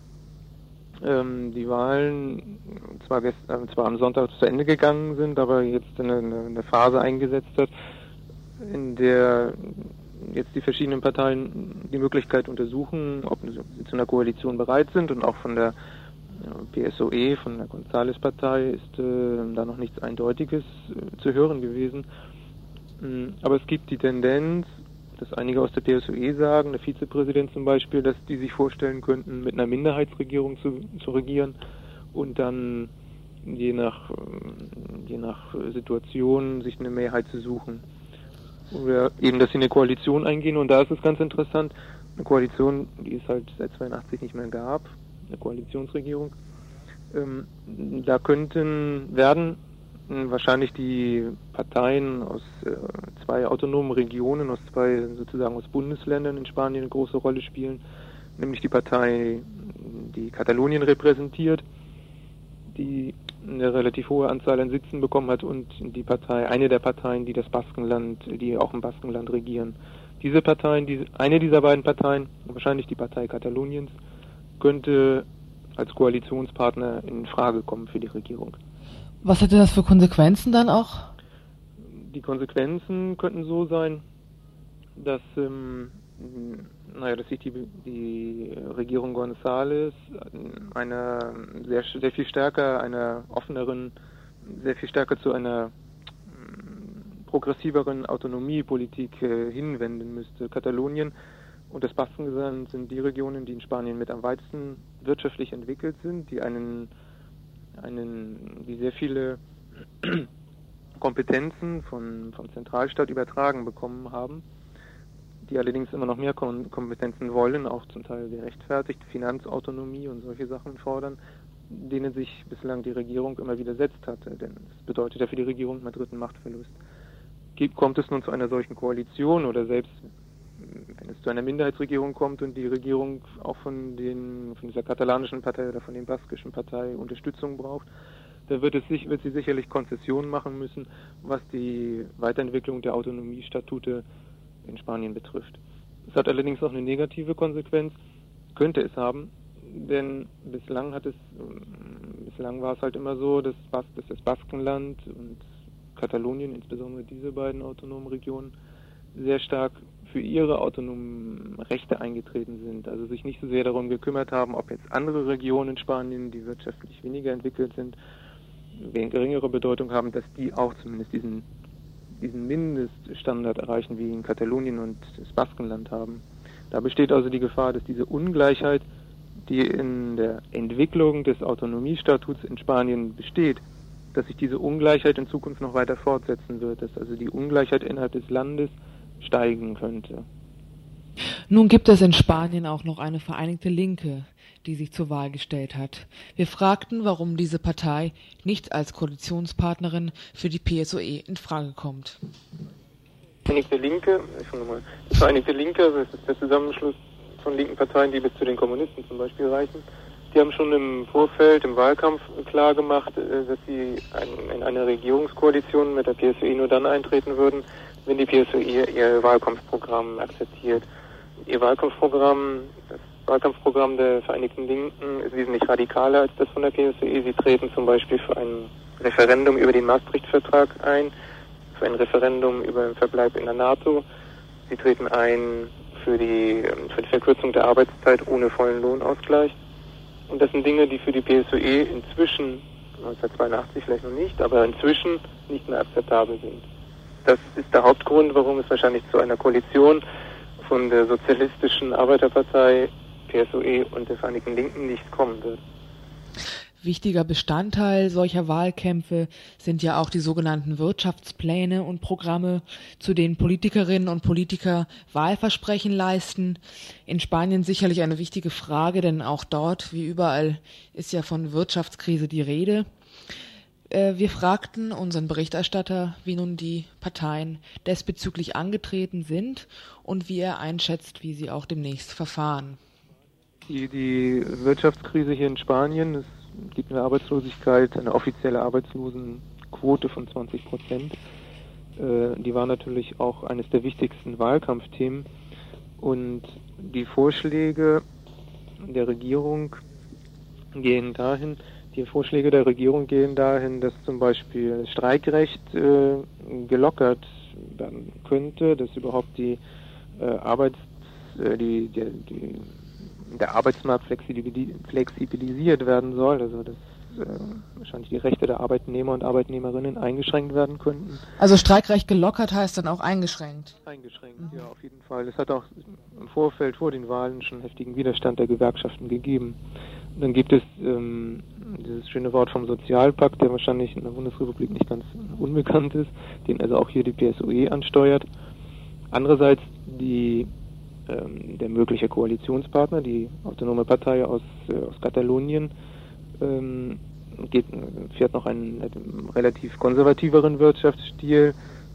ähm, die Wahlen zwar, gestern, äh, zwar am Sonntag zu Ende gegangen sind, aber jetzt eine, eine Phase eingesetzt hat, in der jetzt die verschiedenen Parteien die Möglichkeit untersuchen, ob sie zu einer Koalition bereit sind und auch von der PSOE, von der González-Partei ist äh, da noch nichts Eindeutiges äh, zu hören gewesen. Mm, aber es gibt die Tendenz, dass einige aus der PSOE sagen, der Vizepräsident zum Beispiel, dass die sich vorstellen könnten, mit einer Minderheitsregierung zu, zu regieren und dann je nach, je nach Situation sich eine Mehrheit zu suchen. Oder eben, dass sie eine Koalition eingehen und da ist es ganz interessant, eine Koalition, die es halt seit 82 nicht mehr gab, eine Koalitionsregierung. Ähm, da könnten, werden wahrscheinlich die Parteien aus äh, zwei autonomen Regionen, aus zwei sozusagen aus Bundesländern in Spanien eine große Rolle spielen, nämlich die Partei, die Katalonien repräsentiert, die eine relativ hohe Anzahl an Sitzen bekommen hat und die Partei, eine der Parteien, die das Baskenland, die auch im Baskenland regieren. Diese Parteien, die, eine dieser beiden Parteien, wahrscheinlich die Partei Kataloniens, könnte als Koalitionspartner in Frage kommen für die Regierung.
Was hätte das für Konsequenzen dann auch?
Die Konsequenzen könnten so sein, dass, ähm, naja, dass sich die, die Regierung González einer sehr, sehr viel stärker, einer offeneren, sehr viel stärker zu einer mm, progressiveren Autonomiepolitik äh, hinwenden müsste. Katalonien und das Baskenland sind die Regionen, die in Spanien mit am weitesten wirtschaftlich entwickelt sind, die einen einen, die sehr viele [CLEARS THROAT] Kompetenzen von, vom Zentralstaat übertragen bekommen haben, die allerdings immer noch mehr Kompetenzen wollen, auch zum Teil gerechtfertigt, Finanzautonomie und solche Sachen fordern, denen sich bislang die Regierung immer widersetzt hatte. Denn das bedeutet ja für die Regierung einen dritten Machtverlust. Kommt es nun zu einer solchen Koalition oder selbst wenn es zu einer Minderheitsregierung kommt und die Regierung auch von, den, von dieser katalanischen Partei oder von der baskischen Partei Unterstützung braucht, da wird, es wird sie sicherlich Konzessionen machen müssen, was die Weiterentwicklung der Autonomiestatute in Spanien betrifft. Es hat allerdings auch eine negative Konsequenz, könnte es haben, denn bislang hat es, bislang war es halt immer so, dass, Bas, dass das Baskenland und Katalonien, insbesondere diese beiden autonomen Regionen, sehr stark für ihre autonomen Rechte eingetreten sind, also sich nicht so sehr darum gekümmert haben, ob jetzt andere Regionen in Spanien, die wirtschaftlich weniger entwickelt sind, geringere Bedeutung haben, dass die auch zumindest diesen, diesen Mindeststandard erreichen, wie in Katalonien und das Baskenland haben. Da besteht also die Gefahr, dass diese Ungleichheit, die in der Entwicklung des Autonomiestatuts in Spanien besteht, dass sich diese Ungleichheit in Zukunft noch weiter fortsetzen wird, dass also die Ungleichheit innerhalb des Landes steigen könnte.
Nun gibt es in Spanien auch noch eine Vereinigte Linke, die sich zur Wahl gestellt hat. Wir fragten, warum diese Partei nicht als Koalitionspartnerin für die PSOE in Frage kommt.
Vereinigte Linke, die Vereinigte Linke, das ist der Zusammenschluss von linken Parteien, die bis zu den Kommunisten zum Beispiel reichen. Die haben schon im Vorfeld, im Wahlkampf klar gemacht, äh, dass sie in eine Regierungskoalition mit der PSOE nur dann eintreten würden, wenn die PSOE ihr, ihr Wahlkampfprogramm akzeptiert. Ihr Wahlkampfprogramm, das Wahlkampfprogramm der Vereinigten Linken ist wesentlich radikaler als das von der PSOE. Sie treten zum Beispiel für ein Referendum über den Maastricht-Vertrag ein, für ein Referendum über den Verbleib in der NATO. Sie treten ein für die, für die Verkürzung der Arbeitszeit ohne vollen Lohnausgleich. Und das sind Dinge, die für die PSOE inzwischen, 1982 vielleicht noch nicht, aber inzwischen nicht mehr akzeptabel sind. Das ist der Hauptgrund, warum es wahrscheinlich zu einer Koalition von der Sozialistischen Arbeiterpartei, PSOE und der Vereinigten Linken nicht kommen wird.
Wichtiger Bestandteil solcher Wahlkämpfe sind ja auch die sogenannten Wirtschaftspläne und Programme, zu denen Politikerinnen und Politiker Wahlversprechen leisten. In Spanien sicherlich eine wichtige Frage, denn auch dort, wie überall, ist ja von Wirtschaftskrise die Rede. Äh, wir fragten unseren Berichterstatter, wie nun die Parteien desbezüglich angetreten sind und wie er einschätzt, wie sie auch demnächst verfahren.
Die, die Wirtschaftskrise hier in Spanien ist gibt eine Arbeitslosigkeit, eine offizielle Arbeitslosenquote von 20 Prozent. Äh, die war natürlich auch eines der wichtigsten Wahlkampfthemen. Und die Vorschläge der Regierung gehen dahin, die Vorschläge der Regierung gehen dahin, dass zum Beispiel Streikrecht äh, gelockert werden könnte, dass überhaupt die äh, Arbeits, äh, die, die, die der Arbeitsmarkt flexibilisiert werden soll, also dass äh, wahrscheinlich die Rechte der Arbeitnehmer und Arbeitnehmerinnen eingeschränkt werden könnten.
Also Streikrecht gelockert heißt dann auch eingeschränkt?
Eingeschränkt, mhm. ja, auf jeden Fall. Es hat auch im Vorfeld vor den Wahlen schon heftigen Widerstand der Gewerkschaften gegeben. Dann gibt es ähm, dieses schöne Wort vom Sozialpakt, der wahrscheinlich in der Bundesrepublik nicht ganz unbekannt ist, den also auch hier die PSOE ansteuert. Andererseits die ähm, der mögliche Koalitionspartner, die autonome Partei aus, äh, aus Katalonien, ähm, geht, fährt noch einen, einen relativ konservativeren Wirtschaftsstil,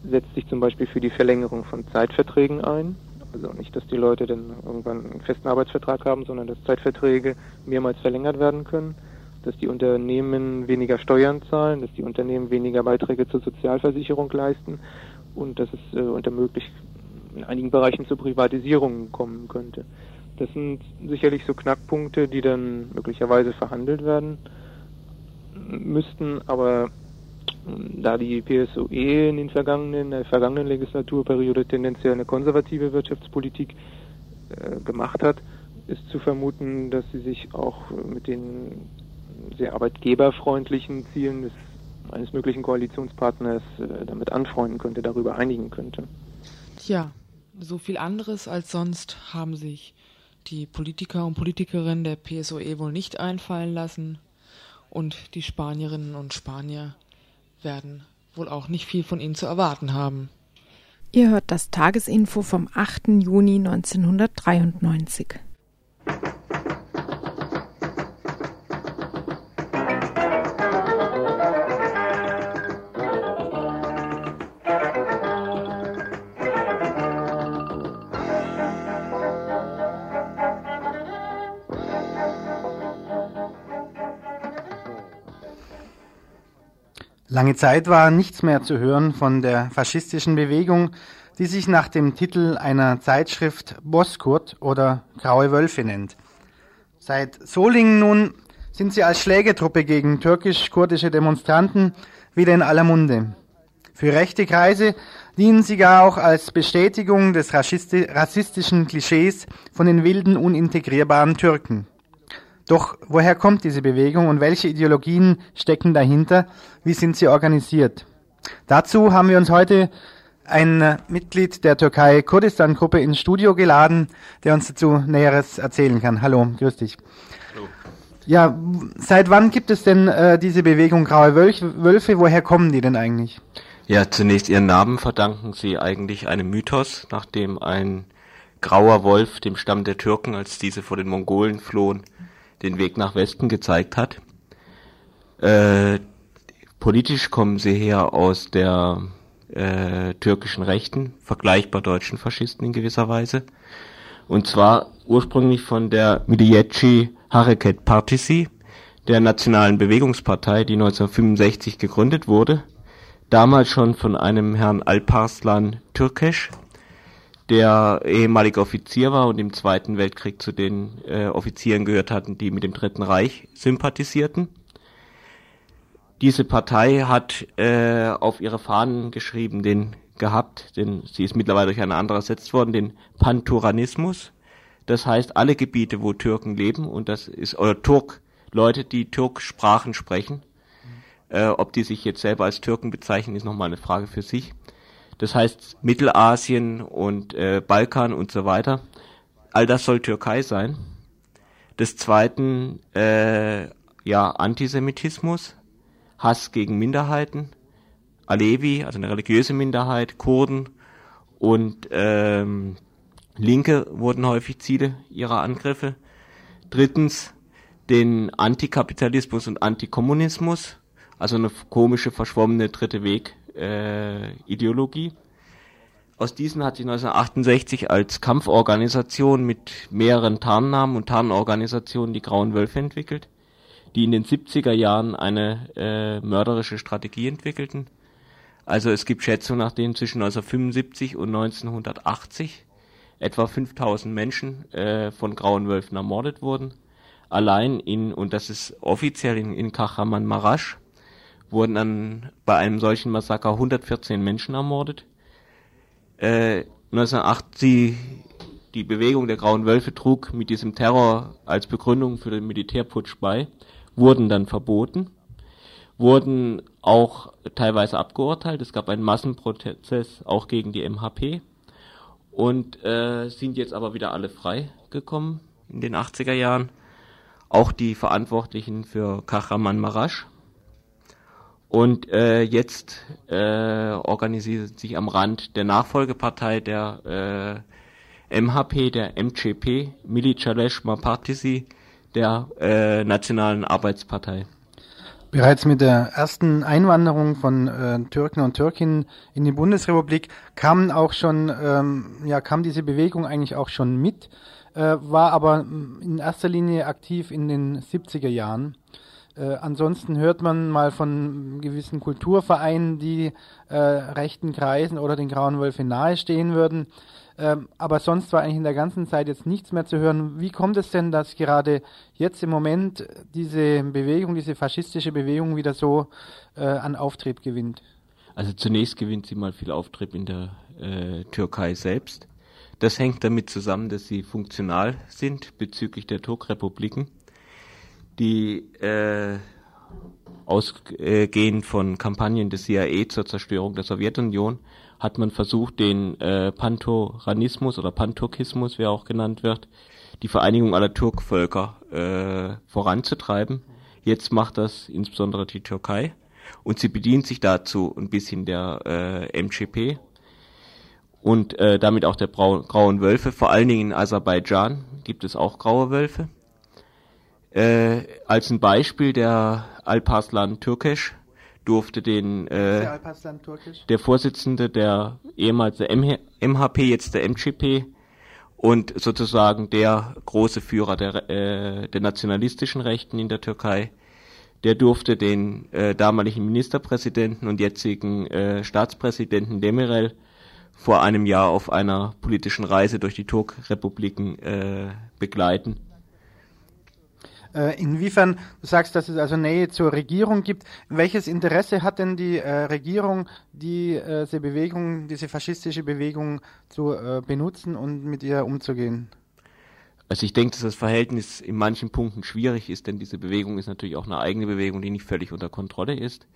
setzt sich zum Beispiel für die Verlängerung von Zeitverträgen ein. Also nicht, dass die Leute dann irgendwann einen festen Arbeitsvertrag haben, sondern dass Zeitverträge mehrmals verlängert werden können, dass die Unternehmen weniger Steuern zahlen, dass die Unternehmen weniger Beiträge zur Sozialversicherung leisten und dass es äh, unter möglich, in einigen Bereichen zur Privatisierung kommen könnte. Das sind sicherlich so Knackpunkte, die dann möglicherweise verhandelt werden müssten, aber da die PSOE in den vergangenen, der vergangenen Legislaturperiode tendenziell eine konservative Wirtschaftspolitik äh, gemacht hat, ist zu vermuten, dass sie sich auch mit den sehr arbeitgeberfreundlichen Zielen des eines möglichen Koalitionspartners äh, damit anfreunden könnte, darüber einigen könnte.
Tja, so viel anderes als sonst haben sich die Politiker und Politikerinnen der PSOE wohl nicht einfallen lassen und die Spanierinnen und Spanier werden wohl auch nicht viel von ihnen zu erwarten haben.
Ihr hört das Tagesinfo vom 8. Juni 1993.
Lange Zeit war nichts mehr zu hören von der faschistischen Bewegung, die sich nach dem Titel einer Zeitschrift Boskurt oder Graue Wölfe nennt. Seit Solingen nun sind sie als Schlägetruppe gegen türkisch-kurdische Demonstranten wieder in aller Munde. Für rechte Kreise dienen sie gar auch als Bestätigung des rassistischen Klischees von den wilden, unintegrierbaren Türken. Doch woher kommt diese Bewegung und welche Ideologien stecken dahinter? Wie sind sie organisiert? Dazu haben wir uns heute ein Mitglied der Türkei-Kurdistan-Gruppe ins Studio geladen, der uns dazu Näheres erzählen kann. Hallo, grüß dich. Hallo. Ja, seit wann gibt es denn äh, diese Bewegung Graue Wölfe? Woher kommen die denn eigentlich?
Ja, zunächst ihren Namen verdanken sie eigentlich einem Mythos, nachdem ein grauer Wolf dem Stamm der Türken, als diese vor den Mongolen flohen, den Weg nach Westen gezeigt hat. Äh, politisch kommen sie her aus der äh, türkischen Rechten, vergleichbar deutschen Faschisten in gewisser Weise. Und zwar ursprünglich von der Milliyetçi Hareket Partisi, der nationalen Bewegungspartei, die 1965 gegründet wurde. Damals schon von einem Herrn Alparslan Türkesch, der ehemaliger Offizier war und im Zweiten Weltkrieg zu den äh, Offizieren gehört hatten, die mit dem Dritten Reich sympathisierten. Diese Partei hat äh, auf ihre Fahnen geschrieben, den gehabt, denn sie ist mittlerweile durch eine andere ersetzt worden, den Panturanismus. Das heißt, alle Gebiete, wo Türken leben, und das ist, oder Turk, Leute, die Türksprachen sprechen, äh, ob die sich jetzt selber als Türken bezeichnen, ist nochmal eine Frage für sich das heißt Mittelasien und äh, Balkan und so weiter. All das soll Türkei sein. Des Zweiten äh, ja Antisemitismus, Hass gegen Minderheiten, Alevi, also eine religiöse Minderheit, Kurden und ähm, Linke wurden häufig Ziele ihrer Angriffe. Drittens den Antikapitalismus und Antikommunismus, also eine komische, verschwommene dritte Weg äh, Ideologie. Aus diesen hat sich 1968 als Kampforganisation mit mehreren Tarnnamen und Tarnorganisationen die Grauen Wölfe entwickelt, die in den 70er Jahren eine äh, mörderische Strategie entwickelten. Also es gibt Schätzungen, nach denen zwischen 1975 und 1980 etwa 5000 Menschen äh, von Grauen Wölfen ermordet wurden. Allein in, und das ist offiziell in, in Kahraman Marasch, wurden dann bei einem solchen Massaker 114 Menschen ermordet. Äh, 1980 die Bewegung der Grauen Wölfe trug mit diesem Terror als Begründung für den Militärputsch bei, wurden dann verboten, wurden auch teilweise abgeurteilt. Es gab einen Massenprozess auch gegen die MHP und äh, sind jetzt aber wieder alle frei gekommen in den 80er Jahren. Auch die Verantwortlichen für Kahraman Marasch. Und äh, jetzt äh, organisiert sich am Rand der Nachfolgepartei der äh, MHP, der MCP, Milichalesh Partisi, der äh, Nationalen Arbeitspartei.
Bereits mit der ersten Einwanderung von äh, Türken und Türkinnen in die Bundesrepublik kam auch schon, ähm, ja, kam diese Bewegung eigentlich auch schon mit, äh, war aber in erster Linie aktiv in den 70er Jahren. Äh, ansonsten hört man mal von gewissen Kulturvereinen, die äh, rechten Kreisen oder den Grauen Wölfen nahestehen würden. Ähm, aber sonst war eigentlich in der ganzen Zeit jetzt nichts mehr zu hören. Wie kommt es denn, dass gerade jetzt im Moment diese Bewegung, diese faschistische Bewegung wieder so äh, an Auftrieb gewinnt?
Also zunächst gewinnt sie mal viel Auftrieb in der äh, Türkei selbst. Das hängt damit zusammen, dass sie funktional sind bezüglich der Turkrepubliken die äh, ausgehend von Kampagnen des CIA zur Zerstörung der Sowjetunion hat man versucht, den äh, Pantoranismus oder Panturkismus, wie er auch genannt wird, die Vereinigung aller Turkvölker äh, voranzutreiben. Jetzt macht das insbesondere die Türkei und sie bedient sich dazu ein bisschen der äh, MGP und äh, damit auch der Brau grauen Wölfe. Vor allen Dingen in Aserbaidschan gibt es auch graue Wölfe. Äh, als ein Beispiel der Alparslan Türkisch durfte den äh, der, der, Vorsitzende der ehemals der MHP, jetzt der MGP und sozusagen der große Führer der, äh, der nationalistischen Rechten in der Türkei, der durfte den äh, damaligen Ministerpräsidenten und jetzigen äh, Staatspräsidenten Demirel vor einem Jahr auf einer politischen Reise durch die Turkrepubliken äh, begleiten
inwiefern, du sagst, dass es also Nähe zur Regierung gibt, welches Interesse hat denn die äh, Regierung, die, äh, diese Bewegung, diese faschistische Bewegung zu äh, benutzen und mit ihr umzugehen?
Also ich denke, dass das Verhältnis in manchen Punkten schwierig ist, denn diese Bewegung ist natürlich auch eine eigene Bewegung, die nicht völlig unter Kontrolle ist.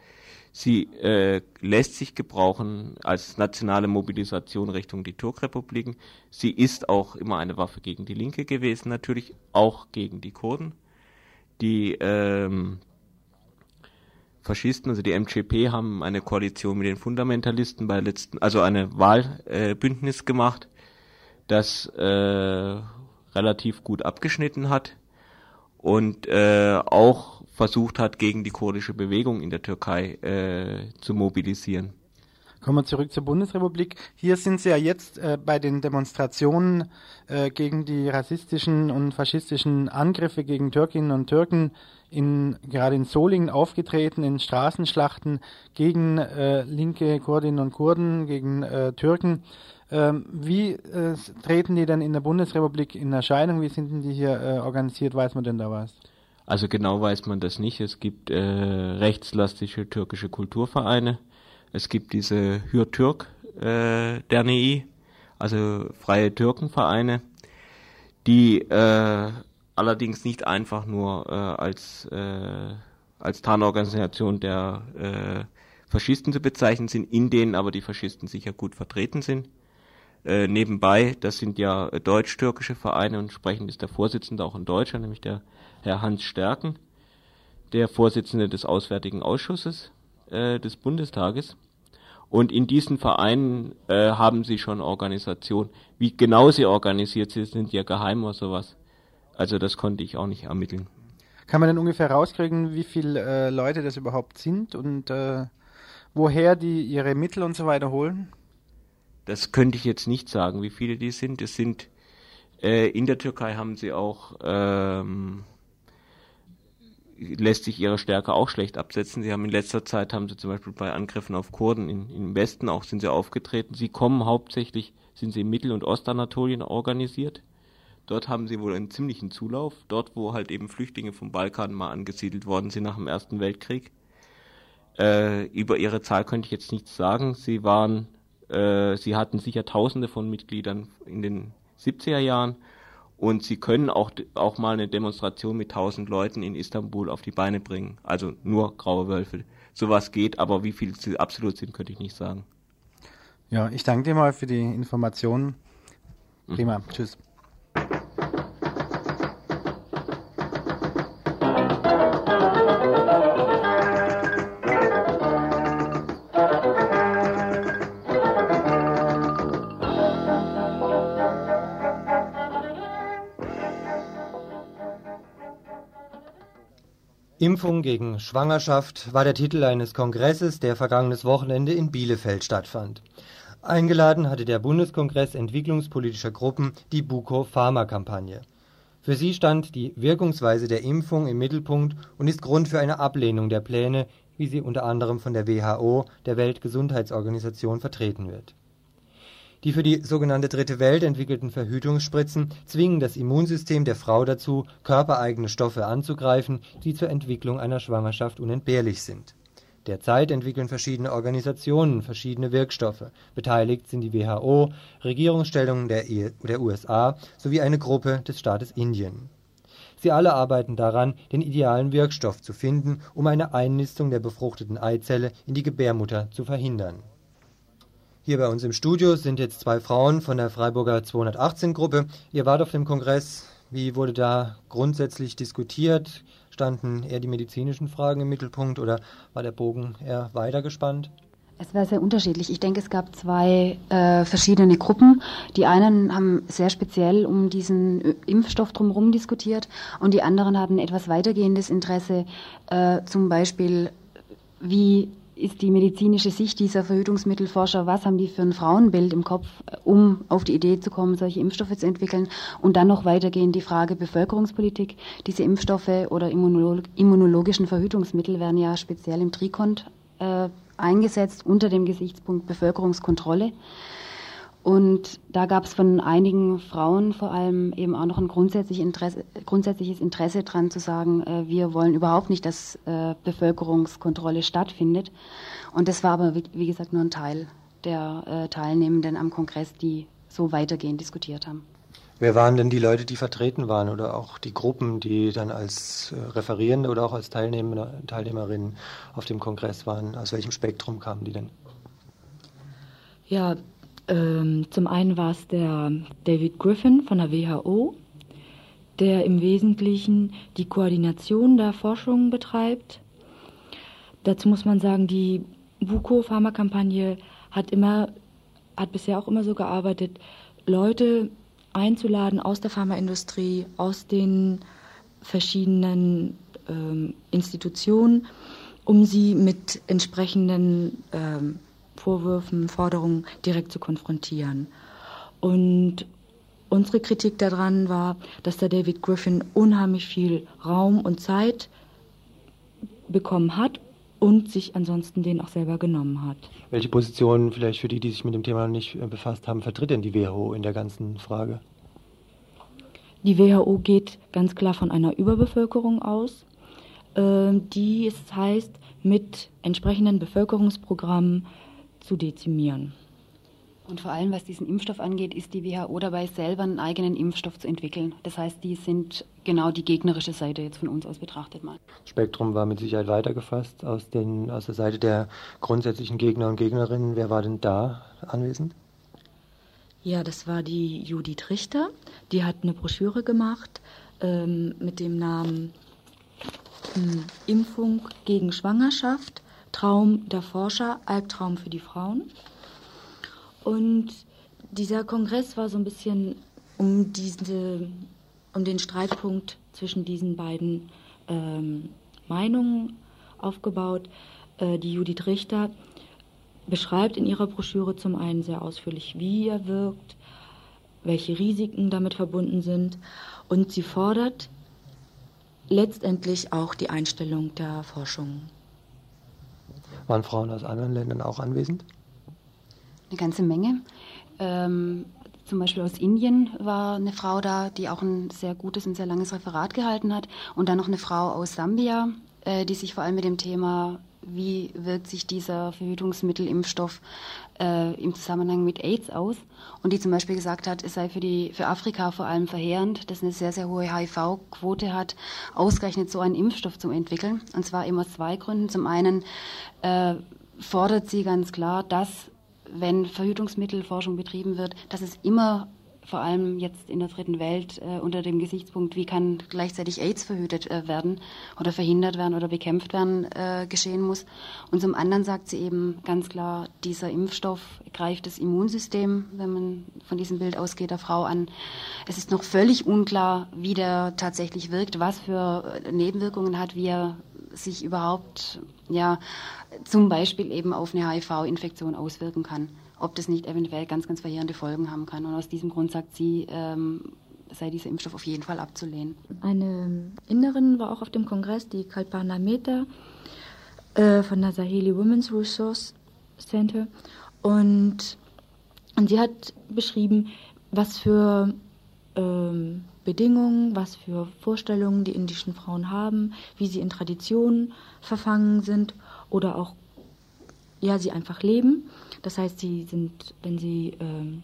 Sie äh, lässt sich gebrauchen als nationale Mobilisation Richtung die Turkrepubliken. Sie ist auch immer eine Waffe gegen die Linke gewesen, natürlich auch gegen die Kurden die ähm, Faschisten, also die MCP, haben eine Koalition mit den Fundamentalisten bei letzten, also eine Wahlbündnis äh, gemacht, das äh, relativ gut abgeschnitten hat und äh, auch versucht hat, gegen die kurdische Bewegung in der Türkei äh, zu mobilisieren.
Kommen wir zurück zur Bundesrepublik. Hier sind Sie ja jetzt äh, bei den Demonstrationen äh, gegen die rassistischen und faschistischen Angriffe gegen Türkinnen und Türken in, gerade in Solingen aufgetreten, in Straßenschlachten gegen äh, linke Kurdinnen und Kurden, gegen äh, Türken. Ähm, wie äh, treten die denn in der Bundesrepublik in Erscheinung? Wie sind denn die hier äh, organisiert? Weiß man denn da was?
Also genau weiß man das nicht. Es gibt rechtslastische türkische Kulturvereine es gibt diese Hürtürk äh, Derneği, also freie Türkenvereine, die äh, allerdings nicht einfach nur äh, als äh, als Tarnorganisation der äh, Faschisten zu bezeichnen sind, in denen aber die Faschisten sicher gut vertreten sind. Äh, nebenbei, das sind ja deutsch-türkische Vereine und entsprechend ist der Vorsitzende auch ein Deutscher, nämlich der Herr Hans Stärken der Vorsitzende des Auswärtigen Ausschusses äh, des Bundestages. Und in diesen Vereinen äh, haben sie schon Organisation. Wie genau sie organisiert sind, sind ja geheim oder sowas. Also das konnte ich auch nicht ermitteln.
Kann man denn ungefähr rauskriegen, wie viele äh, Leute das überhaupt sind und äh, woher die ihre Mittel und so weiter holen?
Das könnte ich jetzt nicht sagen, wie viele die sind. Es sind äh, in der Türkei haben sie auch ähm, lässt sich ihre Stärke auch schlecht absetzen. Sie haben in letzter Zeit haben sie zum Beispiel bei Angriffen auf Kurden in, im Westen auch sind sie aufgetreten. Sie kommen hauptsächlich sind sie in Mittel- und Ostanatolien organisiert. Dort haben sie wohl einen ziemlichen Zulauf. Dort, wo halt eben Flüchtlinge vom Balkan mal angesiedelt worden sind nach dem Ersten Weltkrieg. Äh, über ihre Zahl könnte ich jetzt nichts sagen. Sie waren, äh, sie hatten sicher Tausende von Mitgliedern in den 70er Jahren und sie können auch, auch mal eine Demonstration mit 1000 Leuten in Istanbul auf die Beine bringen. Also nur graue Wölfe. Sowas geht, aber wie viele sie absolut sind, könnte ich nicht sagen.
Ja, ich danke dir mal für die Informationen. Prima. Mhm. Tschüss.
Impfung gegen Schwangerschaft war der Titel eines Kongresses, der vergangenes Wochenende in Bielefeld stattfand. Eingeladen hatte der Bundeskongress entwicklungspolitischer Gruppen die Buko-Pharma-Kampagne. Für sie stand die Wirkungsweise der Impfung im Mittelpunkt und ist Grund für eine Ablehnung der Pläne, wie sie unter anderem von der WHO, der Weltgesundheitsorganisation, vertreten wird die für die sogenannte Dritte Welt entwickelten Verhütungsspritzen zwingen das Immunsystem der Frau dazu, körpereigene Stoffe anzugreifen, die zur Entwicklung einer Schwangerschaft unentbehrlich sind. Derzeit entwickeln verschiedene Organisationen verschiedene Wirkstoffe. Beteiligt sind die WHO, Regierungsstellungen der, e der USA sowie eine Gruppe des Staates Indien. Sie alle arbeiten daran, den idealen Wirkstoff zu finden, um eine Einnistung der befruchteten Eizelle in die Gebärmutter zu verhindern hier bei uns im Studio sind jetzt zwei Frauen von der Freiburger 218-Gruppe. Ihr wart auf dem Kongress. Wie wurde da grundsätzlich diskutiert? Standen eher die medizinischen Fragen im Mittelpunkt oder war der Bogen eher weiter gespannt?
Es war sehr unterschiedlich. Ich denke, es gab zwei äh, verschiedene Gruppen. Die einen haben sehr speziell um diesen Impfstoff drumherum diskutiert und die anderen hatten etwas weitergehendes Interesse, äh, zum Beispiel wie ist die medizinische Sicht dieser Verhütungsmittelforscher, was haben die für ein Frauenbild im Kopf, um auf die Idee zu kommen, solche Impfstoffe zu entwickeln und dann noch weitergehend die Frage Bevölkerungspolitik. Diese Impfstoffe oder immunologischen Verhütungsmittel werden ja speziell im Trikont äh, eingesetzt unter dem Gesichtspunkt Bevölkerungskontrolle. Und da gab es von einigen Frauen vor allem eben auch noch ein grundsätzlich Interesse, grundsätzliches Interesse daran zu sagen, äh, wir wollen überhaupt nicht, dass äh, Bevölkerungskontrolle stattfindet. Und das war aber, wie, wie gesagt, nur ein Teil der äh, Teilnehmenden am Kongress, die so weitergehend diskutiert haben.
Wer waren denn die Leute, die vertreten waren oder auch die Gruppen, die dann als äh, Referierende oder auch als Teilnehmer, Teilnehmerinnen auf dem Kongress waren? Aus welchem Spektrum kamen die denn?
Ja, ähm, zum einen war es der David Griffin von der WHO, der im Wesentlichen die Koordination der Forschung betreibt. Dazu muss man sagen, die Buko-Pharmakampagne hat hat bisher auch immer so gearbeitet, Leute einzuladen aus der Pharmaindustrie, aus den verschiedenen ähm, Institutionen, um sie mit entsprechenden ähm, Vorwürfen, Forderungen direkt zu konfrontieren. Und unsere Kritik daran war, dass der David Griffin unheimlich viel Raum und Zeit bekommen hat und sich ansonsten den auch selber genommen hat.
Welche Position, vielleicht für die, die sich mit dem Thema nicht äh, befasst haben, vertritt denn die WHO in der ganzen Frage?
Die WHO geht ganz klar von einer Überbevölkerung aus, äh, die es heißt, mit entsprechenden Bevölkerungsprogrammen zu dezimieren.
Und vor allem, was diesen Impfstoff angeht, ist die WHO dabei, selber einen eigenen Impfstoff zu entwickeln. Das heißt, die sind genau die gegnerische Seite jetzt von uns aus betrachtet mal.
Spektrum war mit Sicherheit weitergefasst aus, den, aus der Seite der grundsätzlichen Gegner und Gegnerinnen. Wer war denn da anwesend?
Ja, das war die Judith Richter. Die hat eine Broschüre gemacht ähm, mit dem Namen hm, Impfung gegen Schwangerschaft, Traum der Forscher, Albtraum für die Frauen. Und dieser Kongress war so ein bisschen um diese, um den Streitpunkt zwischen diesen beiden ähm, Meinungen aufgebaut. Äh, die Judith Richter beschreibt in ihrer Broschüre zum einen sehr ausführlich, wie er wirkt, welche Risiken damit verbunden sind und sie fordert letztendlich auch die Einstellung der Forschung.
Waren Frauen aus anderen Ländern auch anwesend?
Eine ganze Menge. Ähm, zum Beispiel aus Indien war eine Frau da, die auch ein sehr gutes und sehr langes Referat gehalten hat. Und dann noch eine Frau aus Sambia, äh, die sich vor allem mit dem Thema wie wirkt sich dieser Verhütungsmittelimpfstoff äh, im Zusammenhang mit AIDS aus und die zum Beispiel gesagt hat, es sei für, die, für Afrika vor allem verheerend, dass eine sehr, sehr hohe HIV-Quote hat, ausgerechnet so einen Impfstoff zu entwickeln. Und zwar immer aus zwei Gründen. Zum einen äh, fordert sie ganz klar, dass wenn Verhütungsmittelforschung betrieben wird, dass es immer vor allem jetzt in der dritten Welt äh, unter dem Gesichtspunkt, wie kann gleichzeitig AIDS verhütet äh, werden oder verhindert werden oder bekämpft werden, äh, geschehen muss. Und zum anderen sagt sie eben ganz klar, dieser Impfstoff greift das Immunsystem, wenn man von diesem Bild ausgeht, der Frau an. Es ist noch völlig unklar, wie der tatsächlich wirkt, was für Nebenwirkungen hat, wie er sich überhaupt, ja, zum Beispiel eben auf eine HIV-Infektion auswirken kann ob das nicht eventuell ganz, ganz verheerende Folgen haben kann. Und aus diesem Grund sagt sie, ähm, sei dieser Impfstoff auf jeden Fall abzulehnen.
Eine Inderin war auch auf dem Kongress, die Kalpana Mehta äh, von der Saheli Women's Resource Center. Und, und sie hat beschrieben, was für ähm, Bedingungen, was für Vorstellungen die indischen Frauen haben, wie sie in Traditionen verfangen sind oder auch, ja, sie einfach leben. Das heißt, sie sind, wenn sie ähm,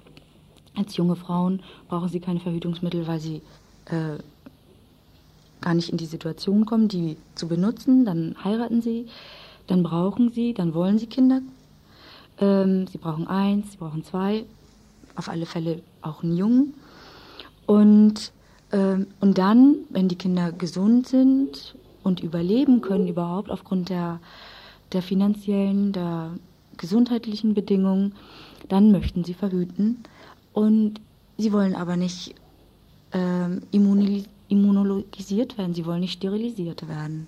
als junge Frauen brauchen sie keine Verhütungsmittel, weil sie äh, gar nicht in die Situation kommen, die zu benutzen. Dann heiraten sie, dann brauchen sie, dann wollen sie Kinder. Ähm, sie brauchen eins, sie brauchen zwei, auf alle Fälle auch einen Jungen. Und, ähm, und dann, wenn die Kinder gesund sind und überleben können überhaupt aufgrund der, der finanziellen, der gesundheitlichen Bedingungen, dann möchten sie verhüten. Und sie wollen aber nicht ähm, immunologisiert werden, sie wollen nicht sterilisiert werden.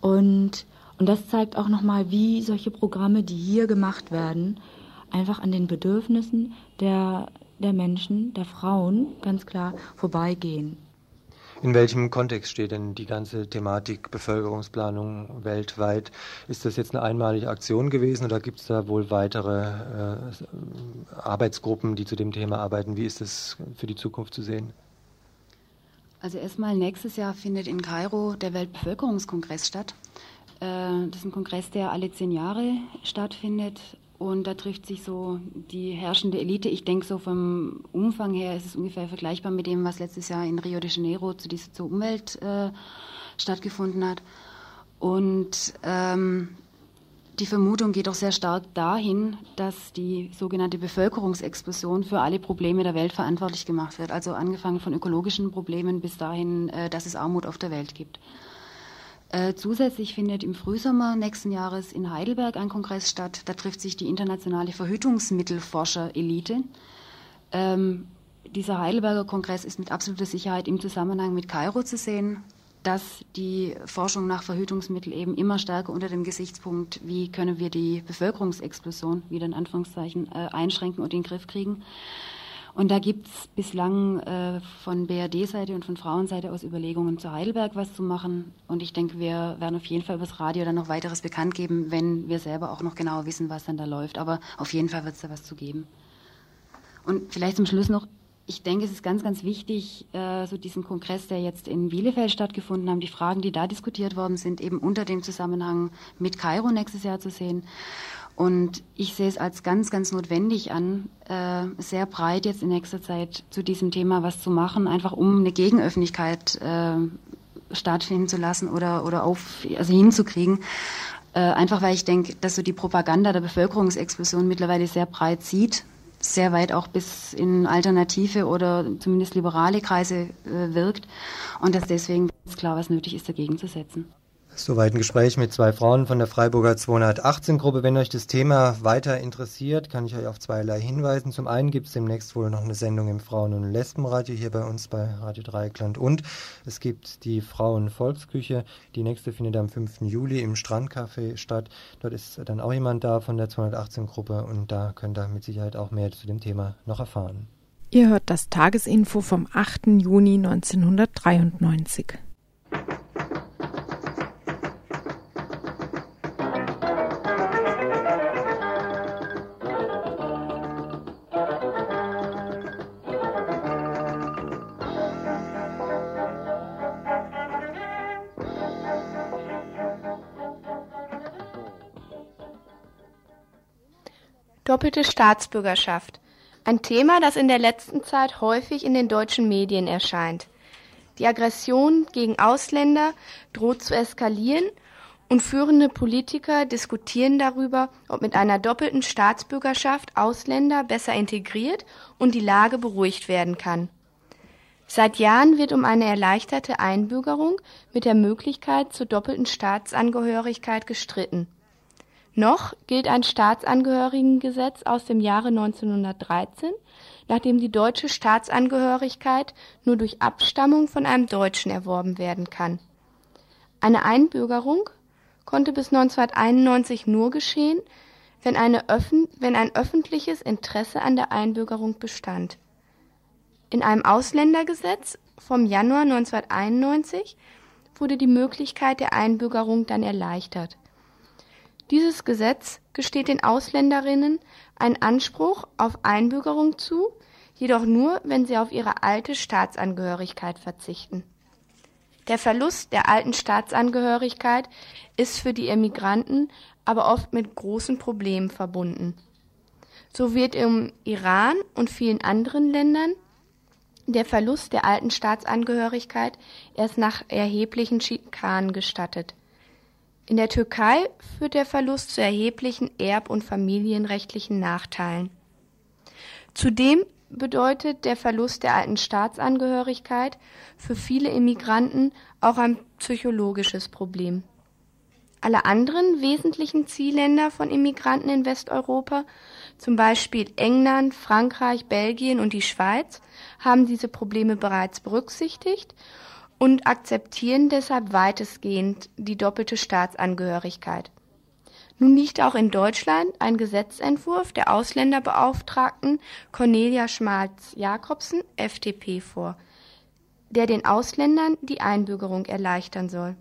Und, und das zeigt auch nochmal, wie solche Programme, die hier gemacht werden, einfach an den Bedürfnissen der, der Menschen, der Frauen ganz klar vorbeigehen.
In welchem Kontext steht denn die ganze Thematik Bevölkerungsplanung weltweit? Ist das jetzt eine einmalige Aktion gewesen oder gibt es da wohl weitere äh, Arbeitsgruppen, die zu dem Thema arbeiten? Wie ist das für die Zukunft zu sehen?
Also erstmal nächstes Jahr findet in Kairo der Weltbevölkerungskongress statt. Äh, das ist ein Kongress, der alle zehn Jahre stattfindet und da trifft sich so die herrschende Elite. Ich denke, so vom Umfang her ist es ungefähr vergleichbar mit dem, was letztes Jahr in Rio de Janeiro zu dieser zur Umwelt äh, stattgefunden hat. Und ähm, die Vermutung geht auch sehr stark dahin, dass die sogenannte Bevölkerungsexplosion für alle Probleme der Welt verantwortlich gemacht wird. Also angefangen von ökologischen Problemen bis dahin, äh, dass es Armut auf der Welt gibt. Äh, zusätzlich findet im Frühsommer nächsten Jahres in Heidelberg ein Kongress statt. Da trifft sich die internationale Verhütungsmittelforscher-Elite. Ähm, dieser Heidelberger Kongress ist mit absoluter Sicherheit im Zusammenhang mit Kairo zu sehen, dass die Forschung nach Verhütungsmitteln eben immer stärker unter dem Gesichtspunkt, wie können wir die Bevölkerungsexplosion, wieder in Anführungszeichen, äh, einschränken und in den Griff kriegen, und da gibt es bislang äh, von BRD-Seite und von Frauenseite aus Überlegungen zu Heidelberg was zu machen. Und ich denke, wir werden auf jeden Fall übers Radio dann noch weiteres bekannt geben, wenn wir selber auch noch genauer wissen, was dann da läuft. Aber auf jeden Fall wird es da was zu geben. Und vielleicht zum Schluss noch, ich denke, es ist ganz, ganz wichtig, äh, so diesen Kongress, der jetzt in Bielefeld stattgefunden hat, die Fragen, die da diskutiert worden sind, eben unter dem Zusammenhang mit Kairo nächstes Jahr zu sehen. Und ich sehe es als ganz, ganz notwendig an, äh, sehr breit jetzt in nächster Zeit zu diesem Thema was zu machen, einfach um eine Gegenöffentlichkeit äh, stattfinden zu lassen oder, oder auf, also hinzukriegen. Äh, einfach weil ich denke, dass so die Propaganda der Bevölkerungsexplosion mittlerweile sehr breit sieht sehr weit auch bis in alternative oder zumindest liberale Kreise äh, wirkt und dass deswegen klar, was nötig ist, dagegen zu setzen.
Soweit ein Gespräch mit zwei Frauen von der Freiburger 218-Gruppe. Wenn euch das Thema weiter interessiert, kann ich euch auf zweierlei hinweisen. Zum einen gibt es demnächst wohl noch eine Sendung im Frauen- und Lesbenradio hier bei uns bei Radio Dreieckland. Und es gibt die Frauenvolksküche. Die nächste findet am 5. Juli im Strandcafé statt. Dort ist dann auch jemand da von der 218-Gruppe und da könnt ihr mit Sicherheit auch mehr zu dem Thema noch erfahren.
Ihr hört das Tagesinfo vom 8. Juni 1993.
Doppelte Staatsbürgerschaft. Ein Thema, das in der letzten Zeit häufig in den deutschen Medien erscheint. Die Aggression gegen Ausländer droht zu eskalieren und führende Politiker diskutieren darüber, ob mit einer doppelten Staatsbürgerschaft Ausländer besser integriert und die Lage beruhigt werden kann. Seit Jahren wird um eine erleichterte Einbürgerung mit der Möglichkeit zur doppelten Staatsangehörigkeit gestritten. Noch gilt ein Staatsangehörigengesetz aus dem Jahre 1913, nach dem die deutsche Staatsangehörigkeit nur durch Abstammung von einem Deutschen erworben werden kann. Eine Einbürgerung konnte bis 1991 nur geschehen, wenn, wenn ein öffentliches Interesse an der Einbürgerung bestand. In einem Ausländergesetz vom Januar 1991 wurde die Möglichkeit der Einbürgerung dann erleichtert. Dieses Gesetz gesteht den Ausländerinnen einen Anspruch auf Einbürgerung zu, jedoch nur, wenn sie auf ihre alte Staatsangehörigkeit verzichten. Der Verlust der alten Staatsangehörigkeit ist für die Emigranten aber oft mit großen Problemen verbunden. So wird im Iran und vielen anderen Ländern der Verlust der alten Staatsangehörigkeit erst nach erheblichen Schikanen gestattet. In der Türkei führt der Verlust zu erheblichen erb- und familienrechtlichen Nachteilen. Zudem bedeutet der Verlust der alten Staatsangehörigkeit für viele Immigranten auch ein psychologisches Problem. Alle anderen wesentlichen Zielländer von Immigranten in Westeuropa, zum Beispiel England, Frankreich, Belgien und die Schweiz, haben diese Probleme bereits berücksichtigt und akzeptieren deshalb weitestgehend die doppelte Staatsangehörigkeit. Nun liegt auch in Deutschland ein Gesetzentwurf der Ausländerbeauftragten Cornelia Schmalz-Jakobsen, FDP, vor, der den Ausländern die Einbürgerung erleichtern soll.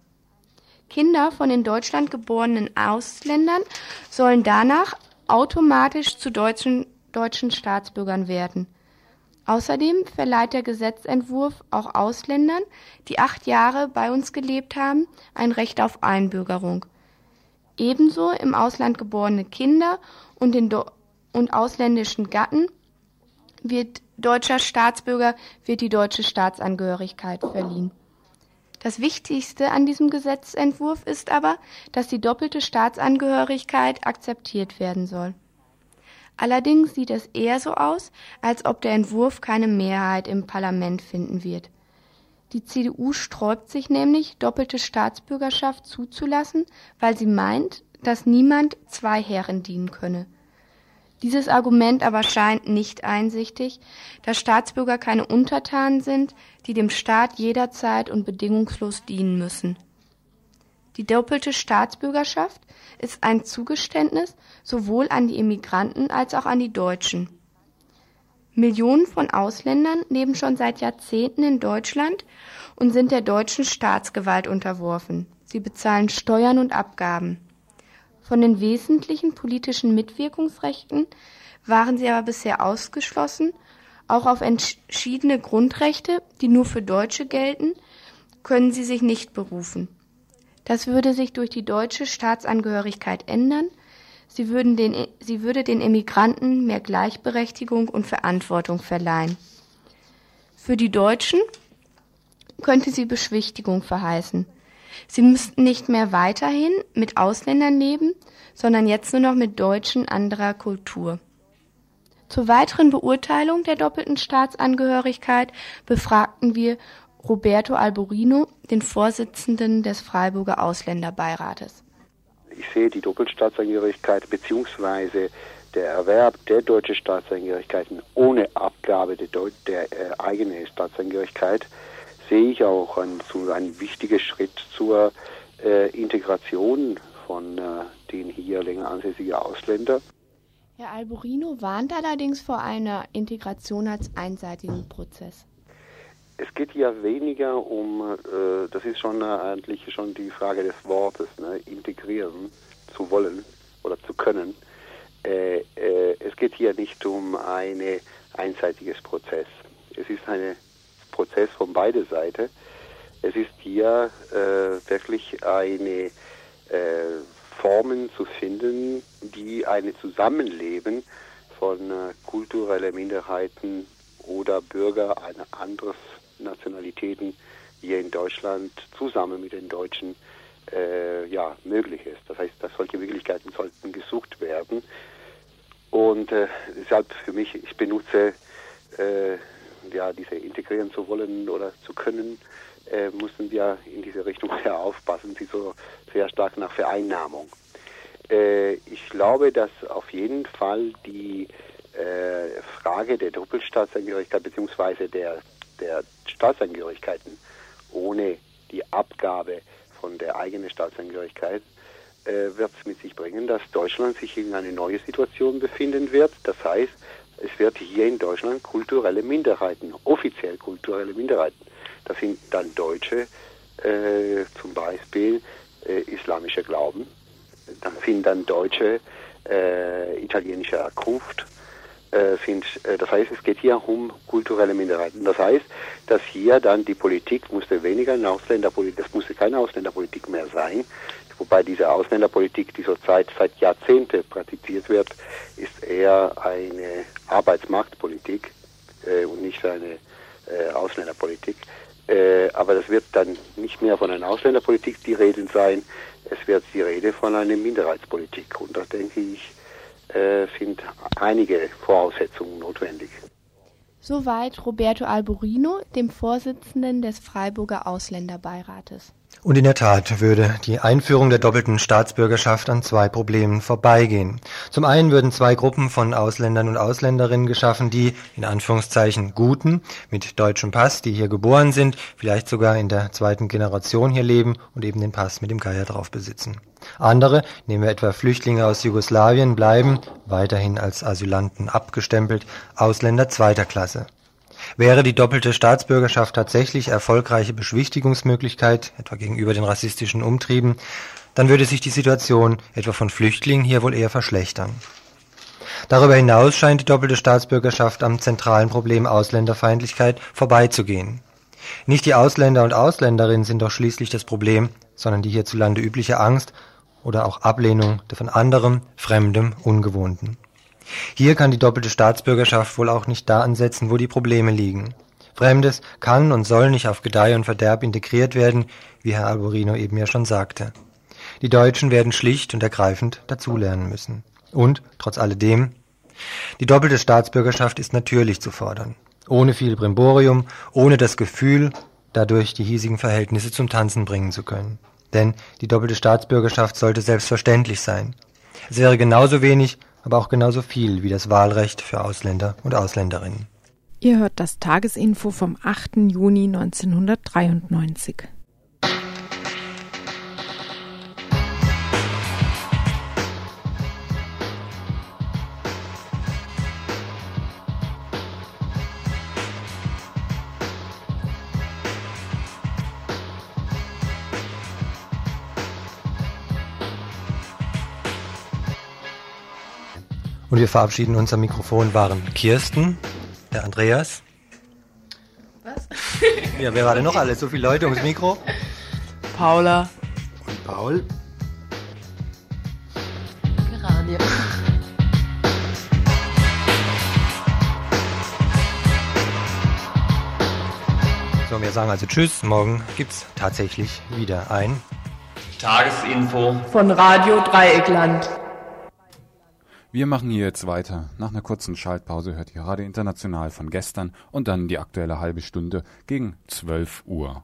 Kinder von in Deutschland geborenen Ausländern sollen danach automatisch zu deutschen, deutschen Staatsbürgern werden. Außerdem verleiht der Gesetzentwurf auch Ausländern, die acht Jahre bei uns gelebt haben, ein Recht auf Einbürgerung. Ebenso im Ausland geborene Kinder und, den und ausländischen Gatten wird deutscher Staatsbürger wird die deutsche Staatsangehörigkeit verliehen. Das Wichtigste an diesem Gesetzentwurf ist aber, dass die doppelte Staatsangehörigkeit akzeptiert werden soll. Allerdings sieht es eher so aus, als ob der Entwurf keine Mehrheit im Parlament finden wird. Die CDU sträubt sich nämlich, doppelte Staatsbürgerschaft zuzulassen, weil sie meint, dass niemand zwei Herren dienen könne. Dieses Argument aber scheint nicht einsichtig, da Staatsbürger keine Untertanen sind, die dem Staat jederzeit und bedingungslos dienen müssen. Die doppelte Staatsbürgerschaft ist ein Zugeständnis sowohl an die Immigranten als auch an die Deutschen. Millionen von Ausländern leben schon seit Jahrzehnten in Deutschland und sind der deutschen Staatsgewalt unterworfen. Sie bezahlen Steuern und Abgaben. Von den wesentlichen politischen Mitwirkungsrechten waren sie aber bisher ausgeschlossen. Auch auf entschiedene Grundrechte, die nur für Deutsche gelten, können sie sich nicht berufen. Das würde sich durch die deutsche Staatsangehörigkeit ändern. Sie, würden den, sie würde den Emigranten mehr Gleichberechtigung und Verantwortung verleihen. Für die Deutschen könnte sie Beschwichtigung verheißen. Sie müssten nicht mehr weiterhin mit Ausländern leben, sondern jetzt nur noch mit Deutschen anderer Kultur. Zur weiteren Beurteilung der doppelten Staatsangehörigkeit befragten wir Roberto Alborino, den Vorsitzenden des Freiburger Ausländerbeirates.
Ich sehe die Doppelstaatsangehörigkeit bzw. der Erwerb der deutschen Staatsangehörigkeit ohne Abgabe der, Deu der äh, eigenen Staatsangehörigkeit sehe ich auch ein, so ein wichtiger Schritt zur äh, Integration von äh, den hier länger ansässigen Ausländern.
Herr Alborino warnt allerdings vor einer Integration als einseitigen Prozess.
Es geht ja weniger um, äh, das ist schon äh, eigentlich schon die Frage des Wortes, ne? integrieren zu wollen oder zu können. Äh, äh es geht hier nicht um ein einseitiges Prozess. Es ist ein Prozess von beiden Seiten. Es ist hier äh, wirklich eine äh, Formen zu finden, die ein Zusammenleben von kulturellen Minderheiten oder Bürger einer anderen Nationalitäten hier in Deutschland zusammen mit den Deutschen äh, ja, möglich ist. Das heißt, dass solche Möglichkeiten sollten gesucht werden. Und äh, deshalb für mich, ich benutze äh, ja, diese integrieren zu wollen oder zu können, äh, müssen wir in diese Richtung [LAUGHS] sehr aufpassen, sie so sehr stark nach Vereinnahmung. Äh, ich glaube, dass auf jeden Fall die äh, Frage der Doppelstaatsangehörigkeit bzw. Der, der Staatsangehörigkeiten ohne die Abgabe von der eigenen Staatsangehörigkeit äh, wird es mit sich bringen, dass Deutschland sich in eine neue Situation befinden wird. Das heißt, es wird hier in Deutschland kulturelle Minderheiten, offiziell kulturelle Minderheiten das sind dann Deutsche, äh, zum Beispiel äh, islamischer Glauben. Dann sind dann Deutsche äh, italienischer Herkunft. Äh, sind, äh, das heißt, es geht hier um kulturelle Minderheiten. Das heißt, dass hier dann die Politik musste weniger eine Ausländerpolitik, das musste keine Ausländerpolitik mehr sein, wobei diese Ausländerpolitik, die zurzeit seit Jahrzehnten praktiziert wird, ist eher eine Arbeitsmarktpolitik äh, und nicht eine äh, Ausländerpolitik. Äh, aber das wird dann nicht mehr von einer Ausländerpolitik die Rede sein, es wird die Rede von einer Minderheitspolitik. Und da denke ich, äh, sind einige Voraussetzungen notwendig.
Soweit Roberto Alborino, dem Vorsitzenden des Freiburger Ausländerbeirates.
Und in der Tat würde die Einführung der doppelten Staatsbürgerschaft an zwei Problemen vorbeigehen. Zum einen würden zwei Gruppen von Ausländern und Ausländerinnen geschaffen, die in Anführungszeichen Guten mit deutschem Pass, die hier geboren sind, vielleicht sogar in der zweiten Generation hier leben und eben den Pass mit dem Geier drauf besitzen. Andere, nehmen wir etwa Flüchtlinge aus Jugoslawien, bleiben, weiterhin als Asylanten abgestempelt, Ausländer zweiter Klasse. Wäre die doppelte Staatsbürgerschaft tatsächlich erfolgreiche Beschwichtigungsmöglichkeit, etwa gegenüber den rassistischen Umtrieben, dann würde sich die Situation etwa von Flüchtlingen hier wohl eher verschlechtern. Darüber hinaus scheint die doppelte Staatsbürgerschaft am zentralen Problem Ausländerfeindlichkeit vorbeizugehen. Nicht die Ausländer und Ausländerinnen sind doch schließlich das Problem, sondern die hierzulande übliche Angst oder auch Ablehnung von anderem, Fremdem, Ungewohnten. Hier kann die doppelte Staatsbürgerschaft wohl auch nicht da ansetzen, wo die Probleme liegen. Fremdes kann und soll nicht auf Gedeih und Verderb integriert werden, wie Herr Alborino eben ja schon sagte. Die Deutschen werden schlicht und ergreifend dazulernen müssen. Und, trotz alledem, die doppelte Staatsbürgerschaft ist natürlich zu fordern. Ohne viel Brimborium, ohne das Gefühl, dadurch die hiesigen Verhältnisse zum Tanzen bringen zu können. Denn die doppelte Staatsbürgerschaft sollte selbstverständlich sein. Es wäre genauso wenig aber auch genauso viel wie das Wahlrecht für Ausländer und Ausländerinnen.
Ihr hört das Tagesinfo vom 8. Juni 1993.
Und wir verabschieden uns am Mikrofon waren Kirsten, der Andreas.
Was?
Ja, wer war denn noch alles? So viele Leute ums Mikro?
Paula.
Und Paul.
Geranie.
So, wir sagen also Tschüss. Morgen gibt's tatsächlich wieder ein
Tagesinfo
von Radio Dreieckland.
Wir machen hier jetzt weiter. Nach einer kurzen Schaltpause hört ihr Radio International von gestern und dann die aktuelle halbe Stunde gegen 12 Uhr.